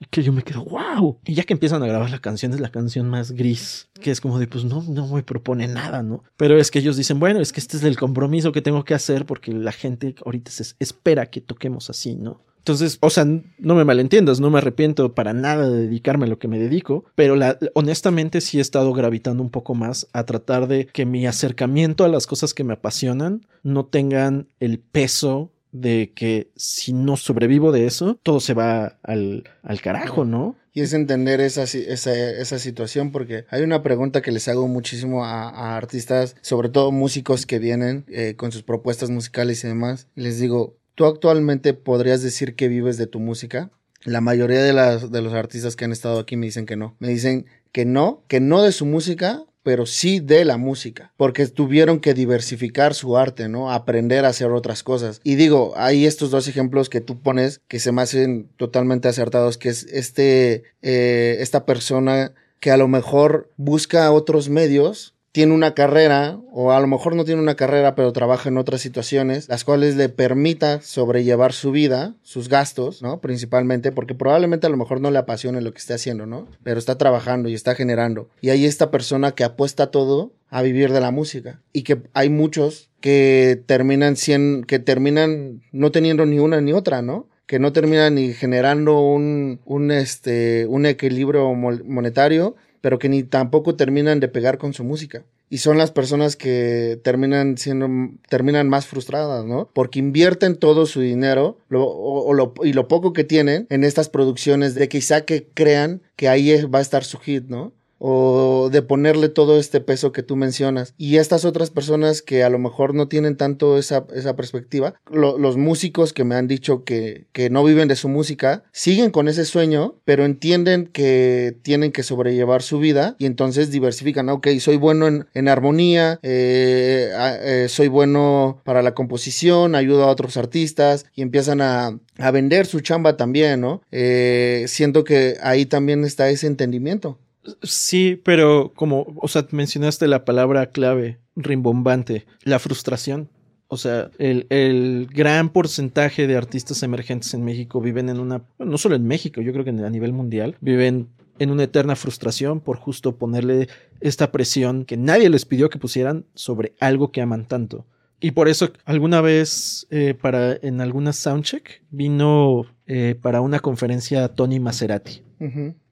y que yo me quedo, wow. Y ya que empiezan a grabar la canción, es la canción más gris, que es como de, pues no, no me propone nada, ¿no? Pero es que ellos dicen, bueno, es que este es el compromiso que tengo que hacer porque la gente ahorita se espera que toquemos así, ¿no? Entonces, o sea, no me malentiendas, no me arrepiento para nada de dedicarme a lo que me dedico, pero la, honestamente sí he estado gravitando un poco más a tratar de que mi acercamiento a las cosas que me apasionan no tengan el peso de que si no sobrevivo de eso, todo se va al, al carajo, ¿no? Y es entender esa, esa, esa situación porque hay una pregunta que les hago muchísimo a, artistas, sobre todo músicos que vienen eh, con sus propuestas musicales y demás. Les digo, ¿tú actualmente podrías decir que vives de tu música? La mayoría de, las, de los artistas que han estado aquí me dicen que no. Me dicen que no, que no de su música, pero sí de la música, porque tuvieron que diversificar su arte, ¿no? Aprender a hacer otras cosas. Y digo, hay estos dos ejemplos que tú pones que se me hacen totalmente acertados, que es este, eh, esta persona que a lo mejor busca otros medios, tiene una carrera, o a lo mejor no tiene una carrera, pero trabaja en otras situaciones, las cuales le permita sobrellevar su vida, sus gastos, ¿no? Principalmente, porque probablemente a lo mejor no le apasione lo que esté haciendo, ¿no? Pero está trabajando y está generando. Y hay esta persona que apuesta todo a vivir de la música. Y que hay muchos que terminan cien, que terminan no teniendo ni una ni otra, ¿no? que no terminan ni generando un, un, este, un equilibrio mo- monetario, pero que ni tampoco terminan de pegar con su música. Y son las personas que terminan siendo, terminan más frustradas, ¿no? Porque invierten todo su dinero lo, o, o y lo poco que tienen en estas producciones de quizá que crean que ahí va a estar su hit, ¿no? O de ponerle todo este peso que tú mencionas. Y estas otras personas que a lo mejor no tienen tanto esa, esa perspectiva, lo- los músicos que me han dicho que, que no viven de su música, siguen con ese sueño, pero entienden que tienen que sobrellevar su vida y entonces diversifican, ok, soy bueno en, en armonía, eh, eh, soy bueno para la composición, ayudo a otros artistas y empiezan a, a vender su chamba también, ¿no? Eh, siento que ahí también está ese entendimiento. Sí, pero como, o sea, mencionaste la palabra clave, rimbombante, la frustración. O sea, el, el gran porcentaje de artistas emergentes en México viven en una, no solo en México, yo creo que a nivel mundial, viven en una eterna frustración por justo ponerle esta presión que nadie les pidió que pusieran sobre algo que aman tanto. Y por eso alguna vez eh, para en alguna soundcheck vino eh, para una conferencia Tony Maserati.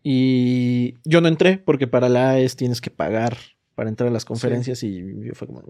Y yo no entré porque para la AES tienes que pagar para entrar a las conferencias y yo fue como...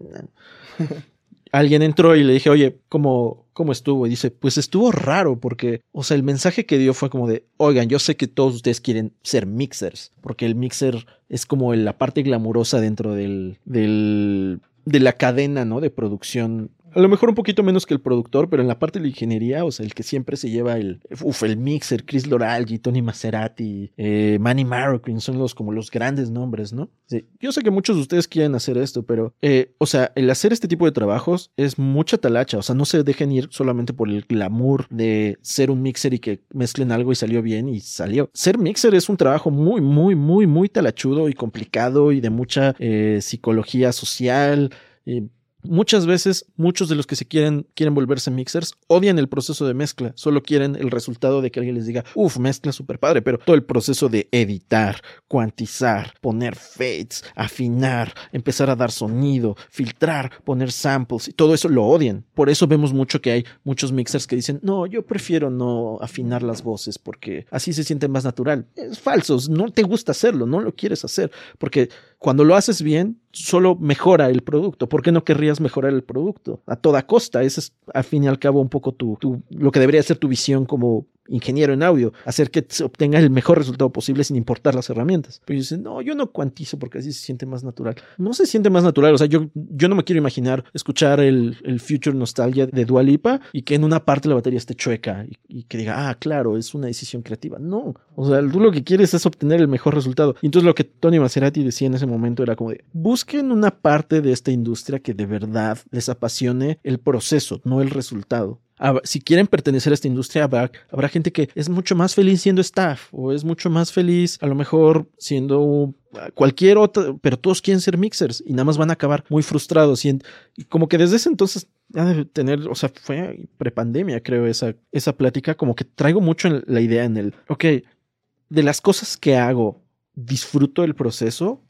Alguien entró y le dije, oye, ¿cómo, ¿cómo estuvo? Y dice, pues estuvo raro porque, o sea, el mensaje que dio fue como de, oigan, yo sé que todos ustedes quieren ser mixers, porque el mixer es como la parte glamurosa dentro del, del, de la cadena, ¿no? De producción a lo mejor un poquito menos que el productor, pero en la parte de la ingeniería, o sea, el que siempre se lleva el, uf, el mixer, Chris Loralgi, Tony Maserati, eh, Manny Marroquin, son los como los grandes nombres, ¿no? Sí, yo sé que muchos de ustedes quieren hacer esto, pero, eh, o sea, el hacer este tipo de trabajos es mucha talacha, o sea, no se dejen ir solamente por el glamour de ser un mixer y que mezclen algo y salió bien y salió. Ser mixer es un trabajo muy, muy, muy, muy talachudo y complicado y de mucha eh, psicología social. eh, Muchas veces, muchos de los que se quieren, quieren volverse mixers odian el proceso de mezcla, solo quieren el resultado de que alguien les diga, uff, mezcla super padre, pero todo el proceso de editar, cuantizar, poner fades, afinar, empezar a dar sonido, filtrar, poner samples, y todo eso lo odian. Por eso vemos mucho que hay muchos mixers que dicen, no, yo prefiero no afinar las voces porque así se siente más natural. Es falso, no te gusta hacerlo, no lo quieres hacer, porque Cuando lo haces bien, solo mejora el producto. ¿Por qué no querrías mejorar el producto? A toda costa. Ese es, al fin y al cabo, un poco tu, tu, lo que debería ser tu visión como ingeniero en audio, hacer que obtenga el mejor resultado posible sin importar las herramientas. Pero dicen, no, yo no cuantizo porque así se siente más natural. No se siente más natural, o sea, yo, yo no me quiero imaginar escuchar el, el Future Nostalgia de Dualipa y que en una parte la batería esté chueca y, y, que diga, ah, claro, es una decisión creativa. No, o sea, tú lo que quieres es obtener el mejor resultado. Y entonces lo que Tony Maserati decía en ese momento era como de, busquen una parte de esta industria que de verdad les apasione el proceso, no el resultado si quieren pertenecer a esta industria, habrá, gente que es mucho más feliz siendo staff o es mucho más feliz a lo mejor siendo cualquier otra, pero todos quieren ser mixers y nada más van a acabar muy frustrados. Y, y como que desde ese entonces de tener, o sea, fue prepandemia creo esa, esa plática, como que traigo mucho la idea en el, ok, de las cosas que hago, disfruto el proceso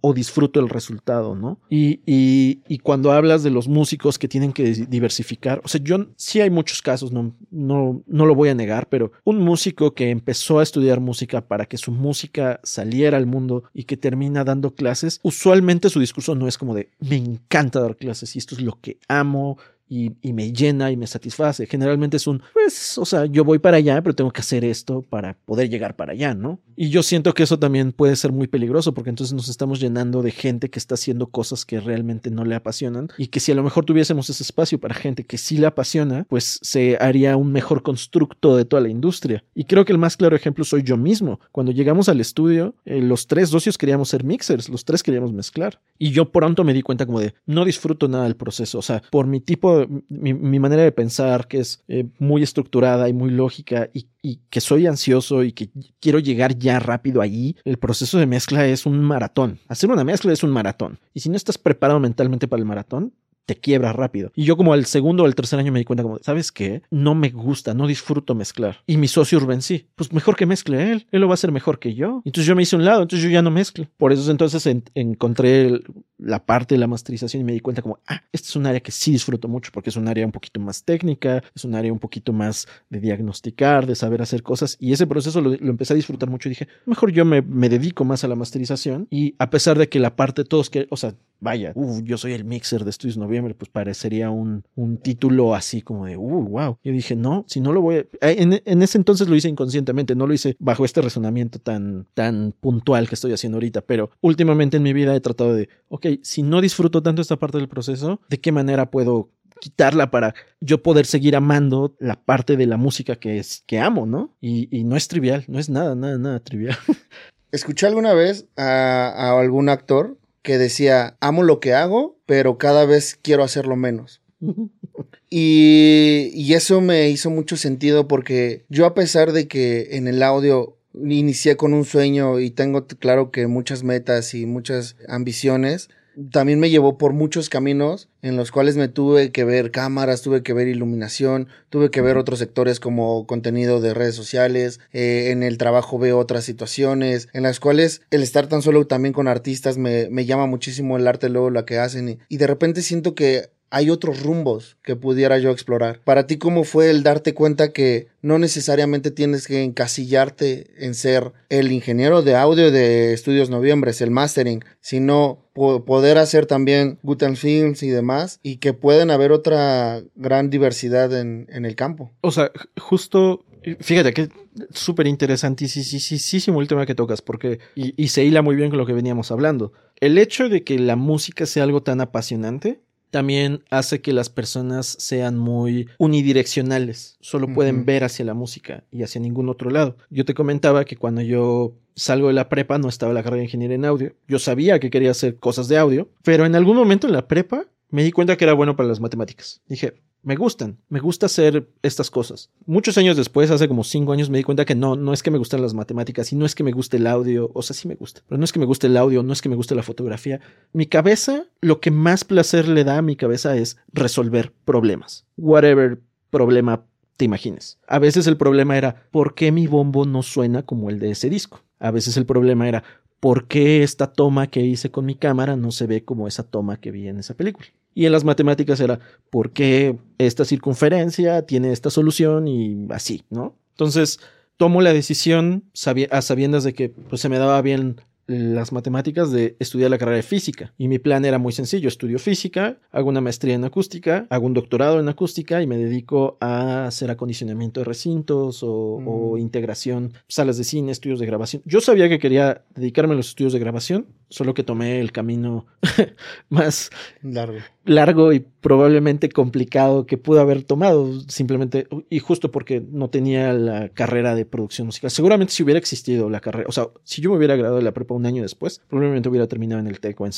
o disfruto el resultado, ¿no? Y, y, y, cuando hablas de los músicos que tienen que diversificar, o sea, yo sí hay muchos casos, no, no, no lo voy a negar, pero un músico que empezó a estudiar música para que su música saliera al mundo y que termina dando clases, usualmente su discurso no es como de, me encanta dar clases y esto es lo que amo y, me llena y me satisface. Generalmente es un, pues, o sea, yo voy para allá, pero tengo que hacer esto para poder llegar para allá, ¿no? Y yo siento que eso también puede ser muy peligroso porque entonces nos estamos llenando de gente que está haciendo cosas que realmente no le apasionan y que si a lo mejor tuviésemos ese espacio para gente que sí le apasiona, pues se haría un mejor constructo de toda la industria. Y creo que el más claro ejemplo soy yo mismo. Cuando llegamos al estudio, eh, los tres socios queríamos ser mixers, los tres queríamos mezclar. Y yo pronto me di cuenta como de, no disfruto nada del proceso. O sea, por mi tipo mi, manera de pensar, que es eh, muy estructurada y muy lógica, y, y, que soy ansioso y que quiero llegar ya rápido allí, el proceso de mezcla es un maratón. Hacer una mezcla es un maratón. Y si no estás preparado mentalmente para el maratón, te quiebras rápido. Y yo como al segundo o el tercer año me di cuenta como, ¿sabes qué? No me gusta, no disfruto mezclar. Y mi socio Urban sí, pues mejor que mezcle él, él lo va a hacer mejor que yo. Entonces yo me hice un lado, entonces yo ya no mezclo. Por eso entonces en, encontré la parte de la masterización y me di cuenta como, ah, este es un área que sí disfruto mucho porque es un área un poquito más técnica, es un área un poquito más de diagnosticar, de saber hacer cosas. Y ese proceso lo, empecé a disfrutar mucho y dije, mejor yo me, me, dedico más a la masterización. Y a pesar de que la parte todos que, o sea, vaya, uh, yo soy el mixer de Estudios Noviembre, pues parecería un, un título así como de, uh, wow. Yo dije, no, si no lo voy a... En, en, ese entonces lo hice inconscientemente, no lo hice bajo este razonamiento tan, tan puntual que estoy haciendo ahorita, pero últimamente en mi vida he tratado de, ok, si no disfruto tanto esta parte del proceso, ¿de qué manera puedo quitarla para yo poder seguir amando la parte de la música que es que amo, ¿no? Y, y no es trivial, no es nada, nada, nada trivial. Escuché alguna vez a, a algún actor que decía, amo lo que hago, pero cada vez quiero hacerlo menos. y, y, eso me hizo mucho sentido porque yo a pesar de que en el audio inicié con un sueño y tengo claro que muchas metas y muchas ambiciones, también me llevó por muchos caminos en los cuales me tuve que ver cámaras, tuve que ver iluminación, tuve que ver otros sectores como contenido de redes sociales, eh, en el trabajo veo otras situaciones, en las cuales el estar tan solo también con artistas me, me llama muchísimo el arte, luego lo que hacen y, y de repente siento que hay otros rumbos que pudiera yo explorar. Para ti, ¿cómo fue el darte cuenta que no necesariamente tienes que encasillarte en ser el ingeniero de audio de Estudios Noviembres, el mastering, sino po poder hacer también Guten Films y demás, y que pueden haber otra gran diversidad en, en el campo? O sea, justo Fíjate que súper interesantísimo el tema que tocas, porque y, y se hila muy bien con lo que veníamos hablando. El hecho de que la música sea algo tan apasionante también hace que las personas sean muy unidireccionales, solo uh -huh. pueden ver hacia la música y hacia ningún otro lado. Yo te comentaba que cuando yo salgo de la prepa no estaba la carrera de ingeniería en audio, yo sabía que quería hacer cosas de audio, pero en algún momento en la prepa me di cuenta que era bueno para las matemáticas. Dije, me gustan, me gusta hacer estas cosas. Muchos años después, hace como cinco años, me di cuenta que no, no es que me gustan las matemáticas y no es que me guste el audio, o sea, sí me gusta, pero no es que me guste el audio, no es que me guste la fotografía. Mi cabeza, lo que más placer le da a mi cabeza es resolver problemas. Whatever problema te imagines. A veces el problema era, ¿por qué mi bombo no suena como el de ese disco? A veces el problema era, ¿por qué esta toma que hice con mi cámara no se ve como esa toma que vi en esa película? Y en las matemáticas era, ¿por qué esta circunferencia tiene esta solución y así, ¿no? Entonces, tomo la decisión a sabiendas de que pues, se me daba bien las matemáticas de estudiar la carrera de física. Y mi plan era muy sencillo, estudio física, hago una maestría en acústica, hago un doctorado en acústica y me dedico a hacer acondicionamiento de recintos o, o Mm. integración, salas de cine, estudios de grabación. Yo sabía que quería dedicarme a los estudios de grabación, solo que tomé el camino más Largo. Largo y probablemente complicado que pude haber tomado simplemente y justo porque no tenía la carrera de producción musical. Seguramente si hubiera existido la carrera, o sea, si yo me hubiera graduado de la prepa un año después, probablemente hubiera terminado en el TEC o en.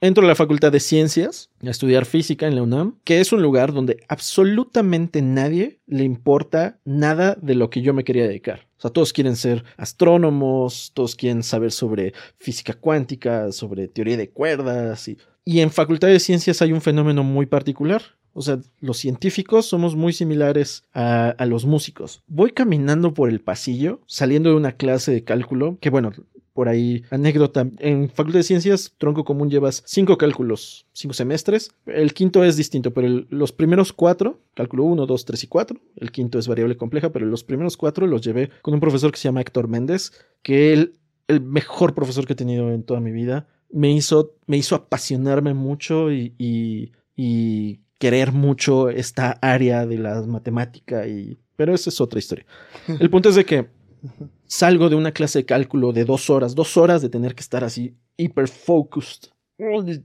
Entro a la Facultad de Ciencias a estudiar física en la UNAM, que es un lugar donde absolutamente nadie le importa nada de lo que yo me quería dedicar. O sea, todos quieren ser astrónomos, todos quieren saber sobre física cuántica, sobre teoría de cuerdas. Y, y en Facultad de Ciencias hay un fenómeno muy particular. O sea, los científicos somos muy similares a, a, los músicos. Voy caminando por el pasillo, saliendo de una clase de cálculo, que bueno, por ahí, anécdota. En Facultad de Ciencias, tronco común, llevas cinco cálculos, cinco semestres. El quinto es distinto, pero el, los primeros cuatro, cálculo 1, 2, 3 y 4, el quinto es variable compleja, pero los primeros cuatro los llevé con un profesor que se llama Héctor Méndez, que él, el mejor profesor que he tenido en toda mi vida, me hizo, me hizo apasionarme mucho y, y, y querer mucho esta área de la matemática y pero esa es otra historia. El punto es de que salgo de una clase de cálculo de dos horas, dos horas de tener que estar así hiper focused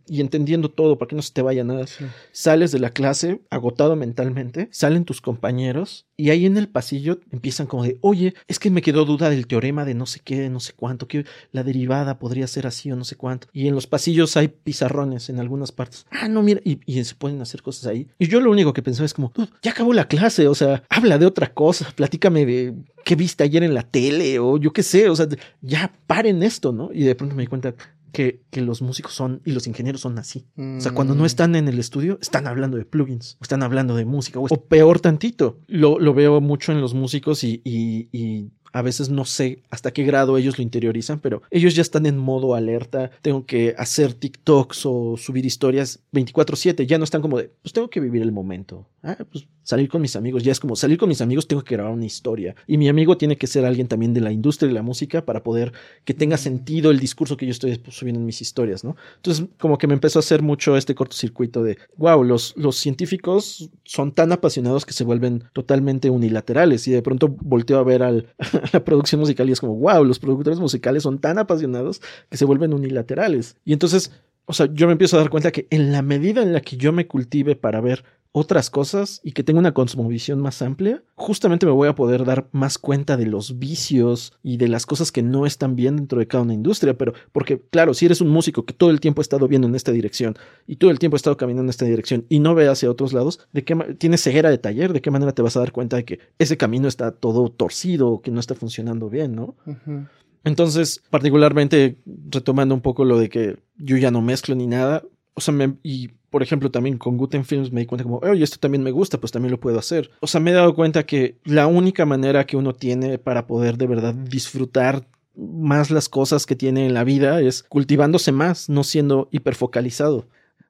y entendiendo todo para que no se te vaya nada. Sí. Sales de la clase agotado mentalmente, salen tus compañeros y ahí en el pasillo empiezan como de, oye, es que me quedó duda del teorema de no sé qué, no sé cuánto, que la derivada podría ser así o no sé cuánto. Y en los pasillos hay pizarrones en algunas partes. Ah, no, mira, y, y se pueden hacer cosas ahí. Y yo lo único que pensaba es como, ya acabó la clase, o sea, habla de otra cosa, platícame de qué viste ayer en la tele o yo qué sé, o sea, ya paren esto, ¿no? Y de pronto me di cuenta, que, que, los músicos son y los ingenieros son así. Mm. O sea, cuando no están en el estudio, están hablando de plugins, o están hablando de música, o, o peor tantito. Lo, lo, veo mucho en los músicos y, y, y a veces no sé hasta qué grado ellos lo interiorizan, pero ellos ya están en modo alerta. Tengo que hacer TikToks o subir historias 24/7. Ya no están como de, pues tengo que vivir el momento. Ah, pues salir con mis amigos. Ya es como salir con mis amigos, tengo que grabar una historia. Y mi amigo tiene que ser alguien también de la industria de la música para poder que tenga sentido el discurso que yo estoy subiendo en mis historias, ¿no? Entonces, como que me empezó a hacer mucho este cortocircuito de, wow, los, los científicos son tan apasionados que se vuelven totalmente unilaterales. Y de pronto volteo a ver al la producción musical y es como, wow, los productores musicales son tan apasionados que se vuelven unilaterales. Y entonces, o sea, yo me empiezo a dar cuenta que en la medida en la que yo me cultive para ver otras cosas y que tenga una cosmovisión más amplia, justamente me voy a poder dar más cuenta de los vicios y de las cosas que no están bien dentro de cada una industria, pero porque claro, si eres un músico que todo el tiempo ha estado viendo en esta dirección y todo el tiempo ha estado caminando en esta dirección y no ve hacia otros lados, ¿de qué tienes ceguera de taller? ¿De qué manera te vas a dar cuenta de que ese camino está todo torcido, que no está funcionando bien, ¿no? Entonces, particularmente retomando un poco lo de que yo ya no mezclo ni nada, o sea, me, y por ejemplo, también con Guten Films me di cuenta como, oye, esto también me gusta, pues también lo puedo hacer. O sea, me he dado cuenta que la única manera que uno tiene para poder de verdad disfrutar más las cosas que tiene en la vida es cultivándose más, no siendo hiperfocalizado.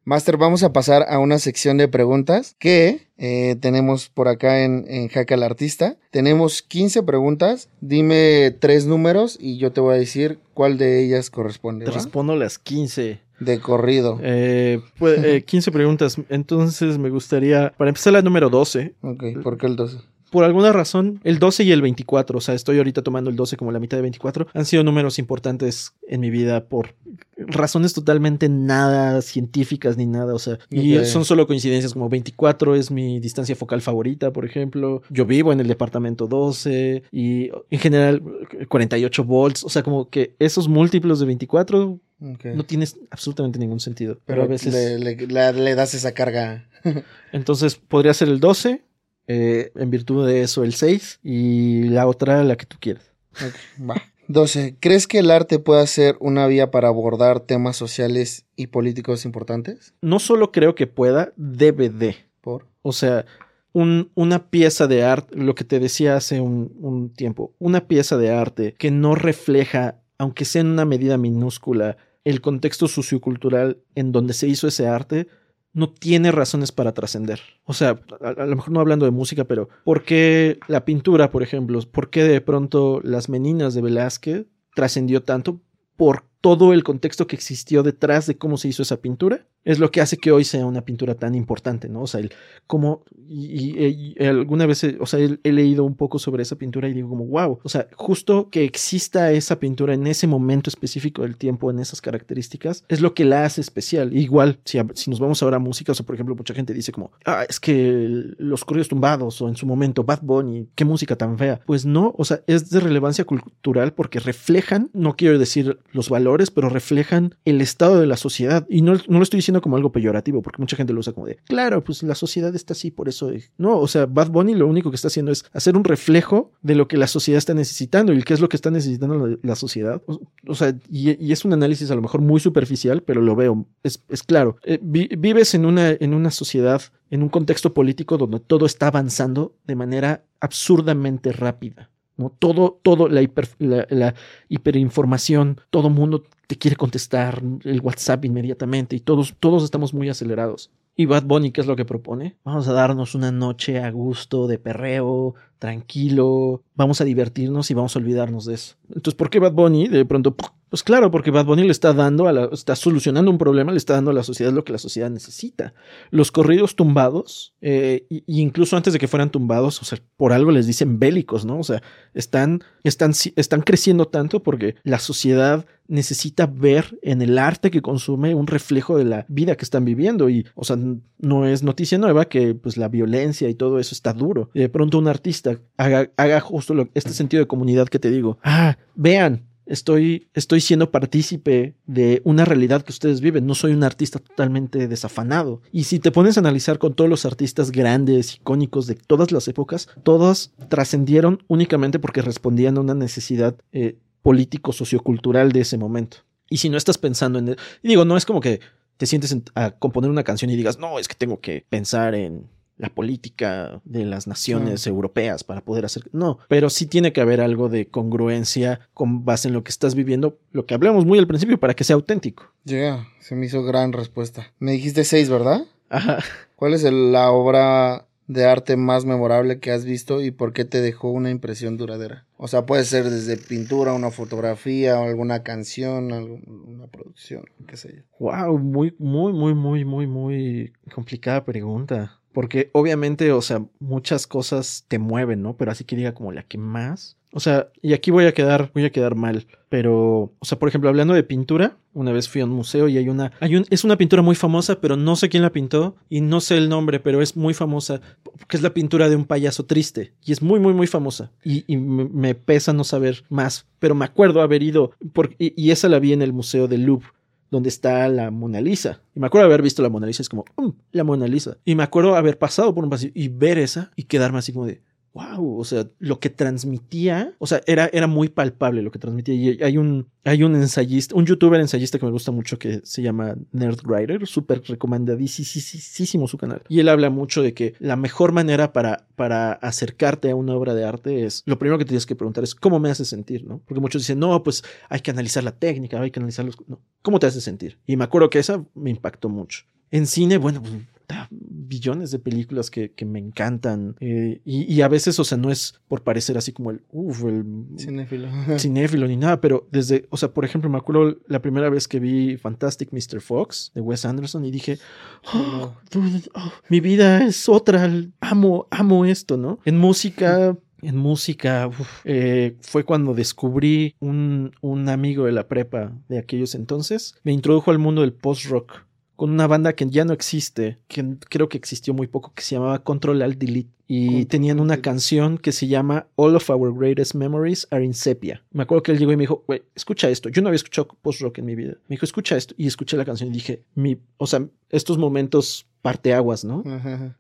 Master, vamos a pasar a una sección de preguntas que eh, tenemos por acá en, en al Artista. Tenemos 15 preguntas. Dime tres números y yo te voy a decir cuál de ellas corresponde. Te ¿va? respondo las 15. De corrido. Eh, pues, eh, 15 preguntas. Entonces me gustaría, para empezar la número 12. Ok, ¿por qué el 12? Por alguna razón, el 12 y el 24, o sea, estoy ahorita tomando el 12 como la mitad de 24, han sido números importantes en mi vida por razones totalmente nada científicas ni nada, o sea, y son solo coincidencias como 24 es mi distancia focal favorita, por ejemplo, yo vivo en el departamento 12 y en general 48 volts, o sea, como que esos múltiplos de 24 Okay. No tienes absolutamente ningún sentido. Pero, pero a veces. Le, le, le, le das esa carga. Entonces podría ser el 12, eh, en virtud de eso el 6, y la otra la que tú quieras. Okay, va. 12. ¿Crees que el arte pueda ser una vía para abordar temas sociales y políticos importantes? No solo creo que pueda, debe de. ¿Por? O sea, un, una pieza de arte, lo que te decía hace un, un tiempo, una pieza de arte que no refleja, aunque sea en una medida minúscula, el contexto sociocultural en donde se hizo ese arte, no tiene razones para trascender. O sea, a, lo mejor no hablando de música, pero ¿por qué la pintura, por ejemplo? ¿Por qué de pronto las meninas de Velázquez trascendió tanto? Por todo el contexto que existió detrás de cómo se hizo esa pintura es lo que hace que hoy sea una pintura tan importante, ¿no? O sea, el cómo, y, alguna vez, o sea, he, leído un poco sobre esa pintura y digo como, wow, o sea, justo que exista esa pintura en ese momento específico del tiempo, en esas características, es lo que la hace especial. Igual, si, si nos vamos ahora a música, o sea, por ejemplo, mucha gente dice como, ah, es que los corridos tumbados o en su momento Bad Bunny, qué música tan fea. Pues no, o sea, es de relevancia cultural porque reflejan, no quiero decir los valores, pero reflejan el estado de la sociedad. Y no, no lo estoy diciendo como algo peyorativo, porque mucha gente lo usa como de, claro, pues la sociedad está así, por eso. No, o sea, Bad Bunny lo único que está haciendo es hacer un reflejo de lo que la sociedad está necesitando y qué es lo que está necesitando la, sociedad. O, sea, y, es un análisis a lo mejor muy superficial, pero lo veo, es, claro. Eh, vives en una, en una sociedad, en un contexto político donde todo está avanzando de manera absurdamente rápida. ¿No? Todo, todo, la, la, hiperinformación, todo mundo te quiere contestar el WhatsApp inmediatamente y todos, todos estamos muy acelerados. ¿Y Bad Bunny qué es lo que propone? Vamos a darnos una noche a gusto de perreo, tranquilo, vamos a divertirnos y vamos a olvidarnos de eso. Entonces, ¿por qué Bad Bunny de pronto pues claro, porque Bad Bunny le está dando a la, está solucionando un problema, le está dando a la sociedad lo que la sociedad necesita. Los corridos tumbados, eh, incluso antes de que fueran tumbados, o sea, por algo les dicen bélicos, ¿no? O sea, están, están, están creciendo tanto porque la sociedad necesita ver en el arte que consume un reflejo de la vida que están viviendo y, o sea, no es noticia nueva que pues la violencia y todo eso está duro. Y de pronto un artista haga, haga justo este sentido de comunidad que te digo, ah, vean, estoy, estoy siendo partícipe de una realidad que ustedes viven. No soy un artista totalmente desafanado. Y si te pones a analizar con todos los artistas grandes, icónicos de todas las épocas, todos trascendieron únicamente porque respondían a una necesidad eh, político-sociocultural de ese momento. Y si no estás pensando en... Y digo, no es como que te sientes a componer una canción y digas, no, es que tengo que pensar en la política de las naciones europeas para poder hacer. No, pero sí tiene que haber algo de congruencia con base en lo que estás viviendo, lo que hablamos muy al principio, para que sea auténtico. Ya, se me hizo gran respuesta. Me dijiste seis, ¿verdad? Ajá. ¿Cuál es la obra de arte más memorable que has visto y por qué te dejó una impresión duradera? O sea, puede ser desde pintura, una fotografía, alguna canción, alguna producción, qué sé yo. Wow, muy, muy, muy, muy, muy, muy complicada pregunta. Porque obviamente, o sea, muchas cosas te mueven, ¿no? Pero así que diga como la que más. O sea, y aquí voy a quedar, voy a quedar mal. Pero, o sea, por ejemplo, hablando de pintura, una vez fui a un museo y hay una, hay un, es una pintura muy famosa, pero no sé quién la pintó y no sé el nombre, pero es muy famosa, que es la pintura de un payaso triste y es muy, muy, muy famosa. Y, me, pesa no saber más, pero me acuerdo haber ido, por, y, esa la vi en el Museo del Louvre donde está la Mona Lisa. Y me acuerdo haber visto la Mona Lisa, es como, mm, la Mona Lisa. Y me acuerdo haber pasado por un pasillo y ver esa y quedarme así como de, wow, o sea, lo que transmitía, o sea, era, era muy palpable lo que transmitía. Y hay un, hay un ensayista, un youtuber ensayista que me gusta mucho que se llama Nerdwriter, súper recomendadísimo su canal. Y él habla mucho de que la mejor manera para, para acercarte a una obra de arte es, lo primero que tienes que preguntar es, ¿cómo me hace sentir? ¿no? Porque muchos dicen, no, pues hay que analizar la técnica, hay que analizar los... No, ¿cómo te hace sentir? Y me acuerdo que esa me impactó mucho. En cine, bueno, billones de películas que, me encantan. Eh, y, a veces, o sea, no es por parecer así como el, uff, el cinéfilo. cinéfilo ni nada, pero desde, o sea, por ejemplo, me acuerdo la primera vez que vi Fantastic Mr. Fox de Wes Anderson y dije, oh, oh, mi vida es otra, amo, amo esto, ¿no? En música. En música eh, fue cuando descubrí un, un amigo de la prepa de aquellos entonces. Me introdujo al mundo del post-rock con una banda que ya no existe, que creo que existió muy poco, que se llamaba Control Alt Delete. Y tenían una canción que se llama All of Our Greatest Memories Are in Sepia. Me acuerdo que él llegó y me dijo, güey, escucha esto. Yo no había escuchado post-rock en mi vida. Me dijo, escucha esto. Y escuché la canción y dije, mi, o sea, estos momentos parteaguas, ¿no?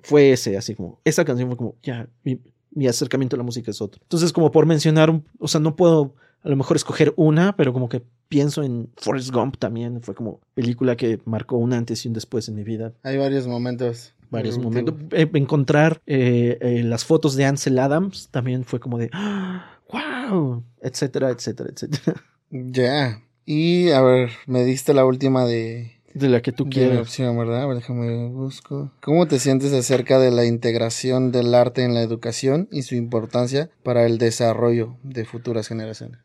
Fue ese, así como, esa canción fue como, ya, mi, mi acercamiento a la música es otro. Entonces, como por mencionar, o sea, no puedo a lo mejor escoger una, pero como que pienso en Forrest Gump también. Fue como película que marcó un antes y un después en mi vida. Hay varios momentos. Varios momentos. Eh, encontrar eh, eh, las fotos de Ansel Adams también fue como de ¡Wow! Etcétera, etcétera, etcétera. Ya. Y a ver, me diste la última de de la que tú de la quieras. opción, ¿verdad? A ver, déjame busco. ¿Cómo te sientes acerca de la integración del arte en la educación y su importancia para el desarrollo de futuras generaciones?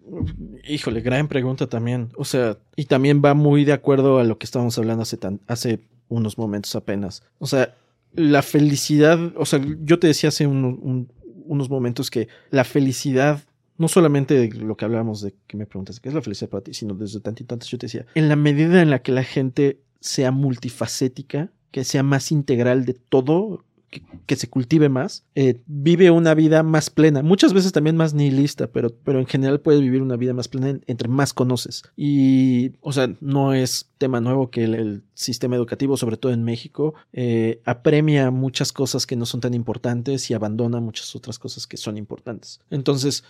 Híjole, gran pregunta también. O sea, y también va muy de acuerdo a lo que estábamos hablando hace, tan, hace unos momentos apenas. O sea, la felicidad, o sea, yo te decía hace un- un- unos momentos que la felicidad, no solamente lo que hablábamos de que me preguntas, ¿qué es la felicidad para ti? Sino desde tantito antes yo te decía, en la medida en la que la gente sea multifacética, que sea más integral de todo, que, se cultive más, eh, vive una vida más plena, muchas veces también más nihilista, pero, pero en general puedes vivir una vida más plena en- entre más conoces. Y, o sea, no es tema nuevo que el, sistema educativo, sobre todo en México, eh, apremia muchas cosas que no son tan importantes y abandona muchas otras cosas que son importantes. Entonces,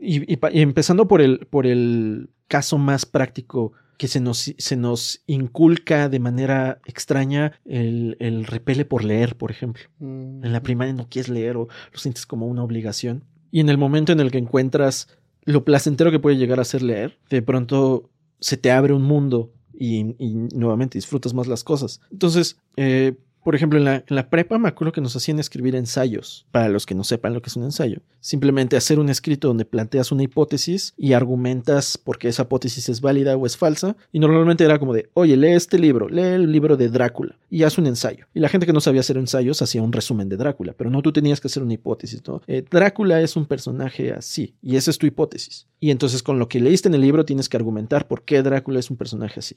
y, y pa- y empezando por el, por el caso más práctico que se nos, se nos inculca de manera extraña el, el repele por leer, por ejemplo. Mm, En la primaria no quieres leer o lo sientes como una obligación. Y en el momento en el que encuentras lo placentero que puede llegar a ser leer, de pronto se te abre un mundo y, y nuevamente disfrutas más las cosas. Entonces, eh, por ejemplo, en la, prepa me acuerdo que nos hacían escribir ensayos. Para los que no sepan lo que es un ensayo, simplemente hacer un escrito donde planteas una hipótesis y argumentas por qué esa hipótesis es válida o es falsa. Y normalmente era como de, oye, lee este libro, lee el libro de Drácula y haz un ensayo. Y la gente que no sabía hacer ensayos hacía un resumen de Drácula, pero no tú tenías que hacer una hipótesis, ¿no? Eh, Drácula es un personaje así y esa es tu hipótesis. Y entonces con lo que leíste en el libro tienes que argumentar por qué Drácula es un personaje así.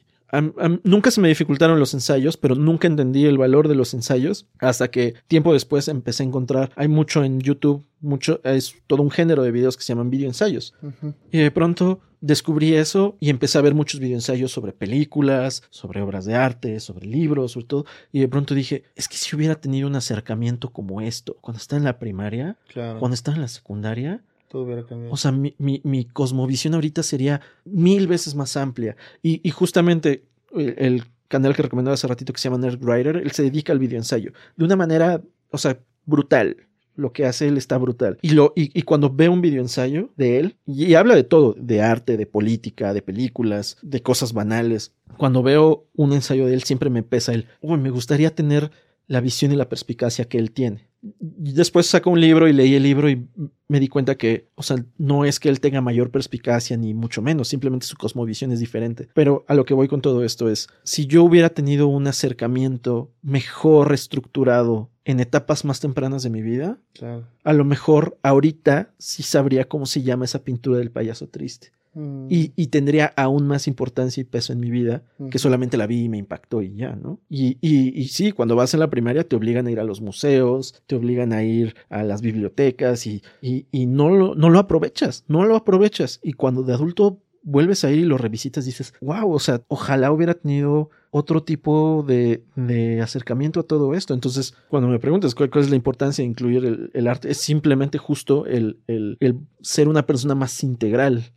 Nunca se me dificultaron los ensayos, pero nunca entendí el valor de los ensayos hasta que tiempo después empecé a encontrar, hay mucho en YouTube, mucho, es todo un género de videos que se llaman videoensayos. ujú. Y de pronto descubrí eso y empecé a ver muchos videoensayos sobre películas, sobre obras de arte, sobre libros, sobre todo. Y de pronto dije, es que si hubiera tenido un acercamiento como esto, cuando estaba en la primaria, Claro. cuando estaba en la secundaria, Todo cambiado. o sea, mi, mi- cosmovisión ahorita sería mil veces más amplia. Y, y justamente el, canal que recomendaba hace ratito que se llama Nerdwriter, él se dedica al videoensayo de una manera, o sea, brutal. Lo que hace él está brutal. Y, lo, y cuando veo un videoensayo de él, y, y habla de todo, de arte, de política, de películas, de cosas banales. Cuando veo un ensayo de él, siempre me pesa el, uy, me gustaría tener la visión y la perspicacia que él tiene. Después saco un libro y leí el libro y me di cuenta que, o sea, no es que él tenga mayor perspicacia ni mucho menos, simplemente su cosmovisión es diferente. Pero a lo que voy con todo esto es, si yo hubiera tenido un acercamiento mejor estructurado en etapas más tempranas de mi vida, Claro. a lo mejor ahorita sí sabría cómo se llama esa pintura del payaso triste. Mm, Y, y tendría aún más importancia y peso en mi vida que solamente la vi y me impactó y ya, ¿no? Y, y, y sí, cuando vas en la primaria te obligan a ir a los museos, te obligan a ir a las bibliotecas y, no, lo, no lo aprovechas, no lo aprovechas. Y cuando de adulto vuelves a ir y lo revisitas, dices, wow, o sea, ojalá hubiera tenido otro tipo de, de acercamiento a todo esto. Entonces, cuando me preguntas cuál, cuál es la importancia de incluir el, el arte, es simplemente justo el, el, el ser una persona más integral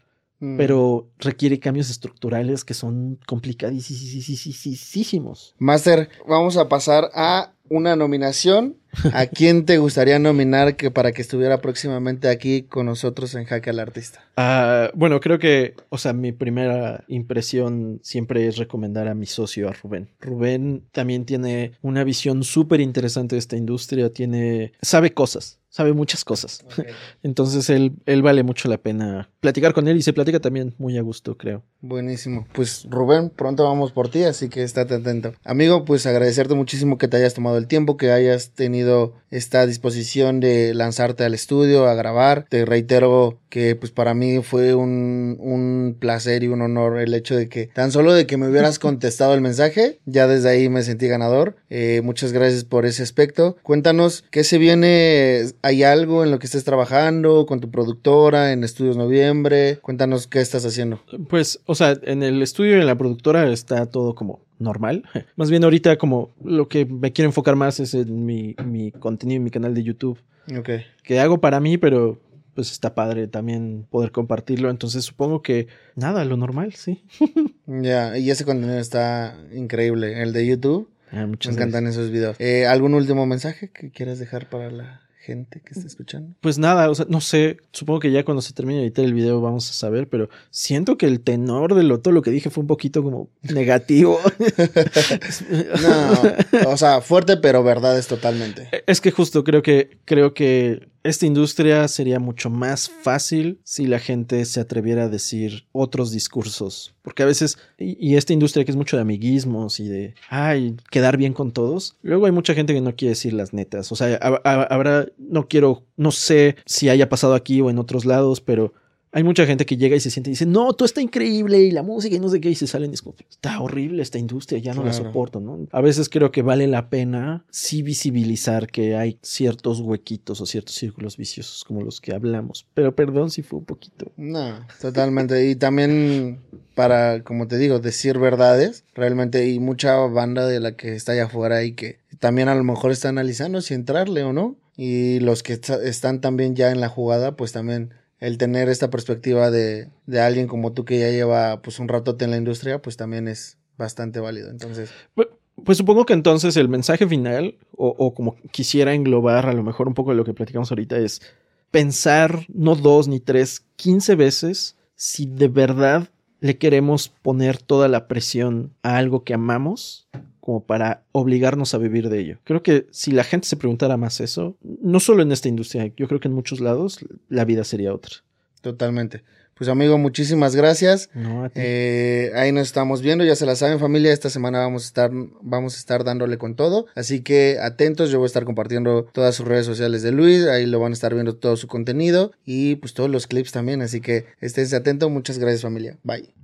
Mm. pero requiere cambios estructurales que son complicadísimos. Master, vamos a pasar a una nominación. ¿A quién te gustaría nominar que para que estuviera próximamente aquí con nosotros en Jaque al Artista? Ah, bueno, creo que, o sea, mi primera impresión siempre es recomendar a mi socio, a Rubén. Rubén también tiene una visión súper interesante de esta industria, tiene, sabe cosas, sabe muchas cosas. Entonces él, él vale mucho la pena platicar con él y se platica también muy a gusto, creo. Buenísimo. Pues Rubén, pronto vamos por ti, así que estate atento. Amigo, pues agradecerte muchísimo que te hayas tomado el tiempo, que hayas tenido esta disposición de lanzarte al estudio a grabar. Te reitero que pues para mí fue un, un placer y un honor el hecho de que tan solo de que me hubieras contestado el mensaje, ya desde ahí me sentí ganador. Eh, muchas gracias por ese aspecto. Cuéntanos qué se viene, hay algo en lo que estés trabajando con tu productora en Estudios Noviembre. Cuéntanos qué estás haciendo. Pues, o sea, en el estudio y en la productora está todo como normal. Más bien ahorita como lo que me quiero enfocar más es en mi, mi contenido en mi canal de YouTube, Ok. que hago para mí, pero pues está padre también poder compartirlo. Entonces supongo que nada, lo normal, sí. Ya, y ese contenido está increíble. El de YouTube, Ah, me encantan gracias. esos videos. Eh, ¿Algún último mensaje que quieras dejar para la gente que está escuchando? Pues nada, o sea, no sé, supongo que ya cuando se termine de editar el video vamos a saber, pero siento que el tenor de lo, todo lo que dije fue un poquito como negativo. no, o sea, fuerte, pero verdad es totalmente. Es que justo creo que, creo que esta industria sería mucho más fácil si la gente se atreviera a decir otros discursos. Porque a veces, y, esta industria que es mucho de amiguismos y de, ay, quedar bien con todos, luego hay mucha gente que no quiere decir las netas. O sea, habrá, no quiero, no sé si haya pasado aquí o en otros lados, pero hay mucha gente que llega y se siente y dice, no, todo está increíble y la música y no sé qué, y se salen y es como, está horrible esta industria, ya no la soporto, ¿no? A veces creo que vale la pena sí visibilizar que hay ciertos huequitos o ciertos círculos viciosos como los que hablamos, pero perdón si fue un poquito. No, totalmente. y también para, como te digo, decir verdades, realmente hay mucha banda de la que está allá afuera y que también a lo mejor está analizando si entrarle o no. Y los que están también ya en la jugada, pues también el tener esta perspectiva de, de, alguien como tú que ya lleva pues un ratote en la industria, pues también es bastante válido. Entonces. Pues, pues supongo que entonces el mensaje final, o, o, como quisiera englobar a lo mejor un poco de lo que platicamos ahorita, es pensar no dos ni tres, quince veces si de verdad le queremos poner toda la presión a algo que amamos como para obligarnos a vivir de ello. Creo que si la gente se preguntara más eso, no solo en esta industria, yo creo que en muchos lados la vida sería otra. Totalmente. Pues amigo, muchísimas gracias. Eh, ahí nos estamos viendo, ya se la saben familia, esta semana vamos a estar, vamos a estar dándole con todo, así que atentos, yo voy a estar compartiendo todas sus redes sociales de Luis, ahí lo van a estar viendo todo su contenido y pues todos los clips también, así que esténse atentos, muchas gracias familia, bye.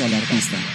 Al artista.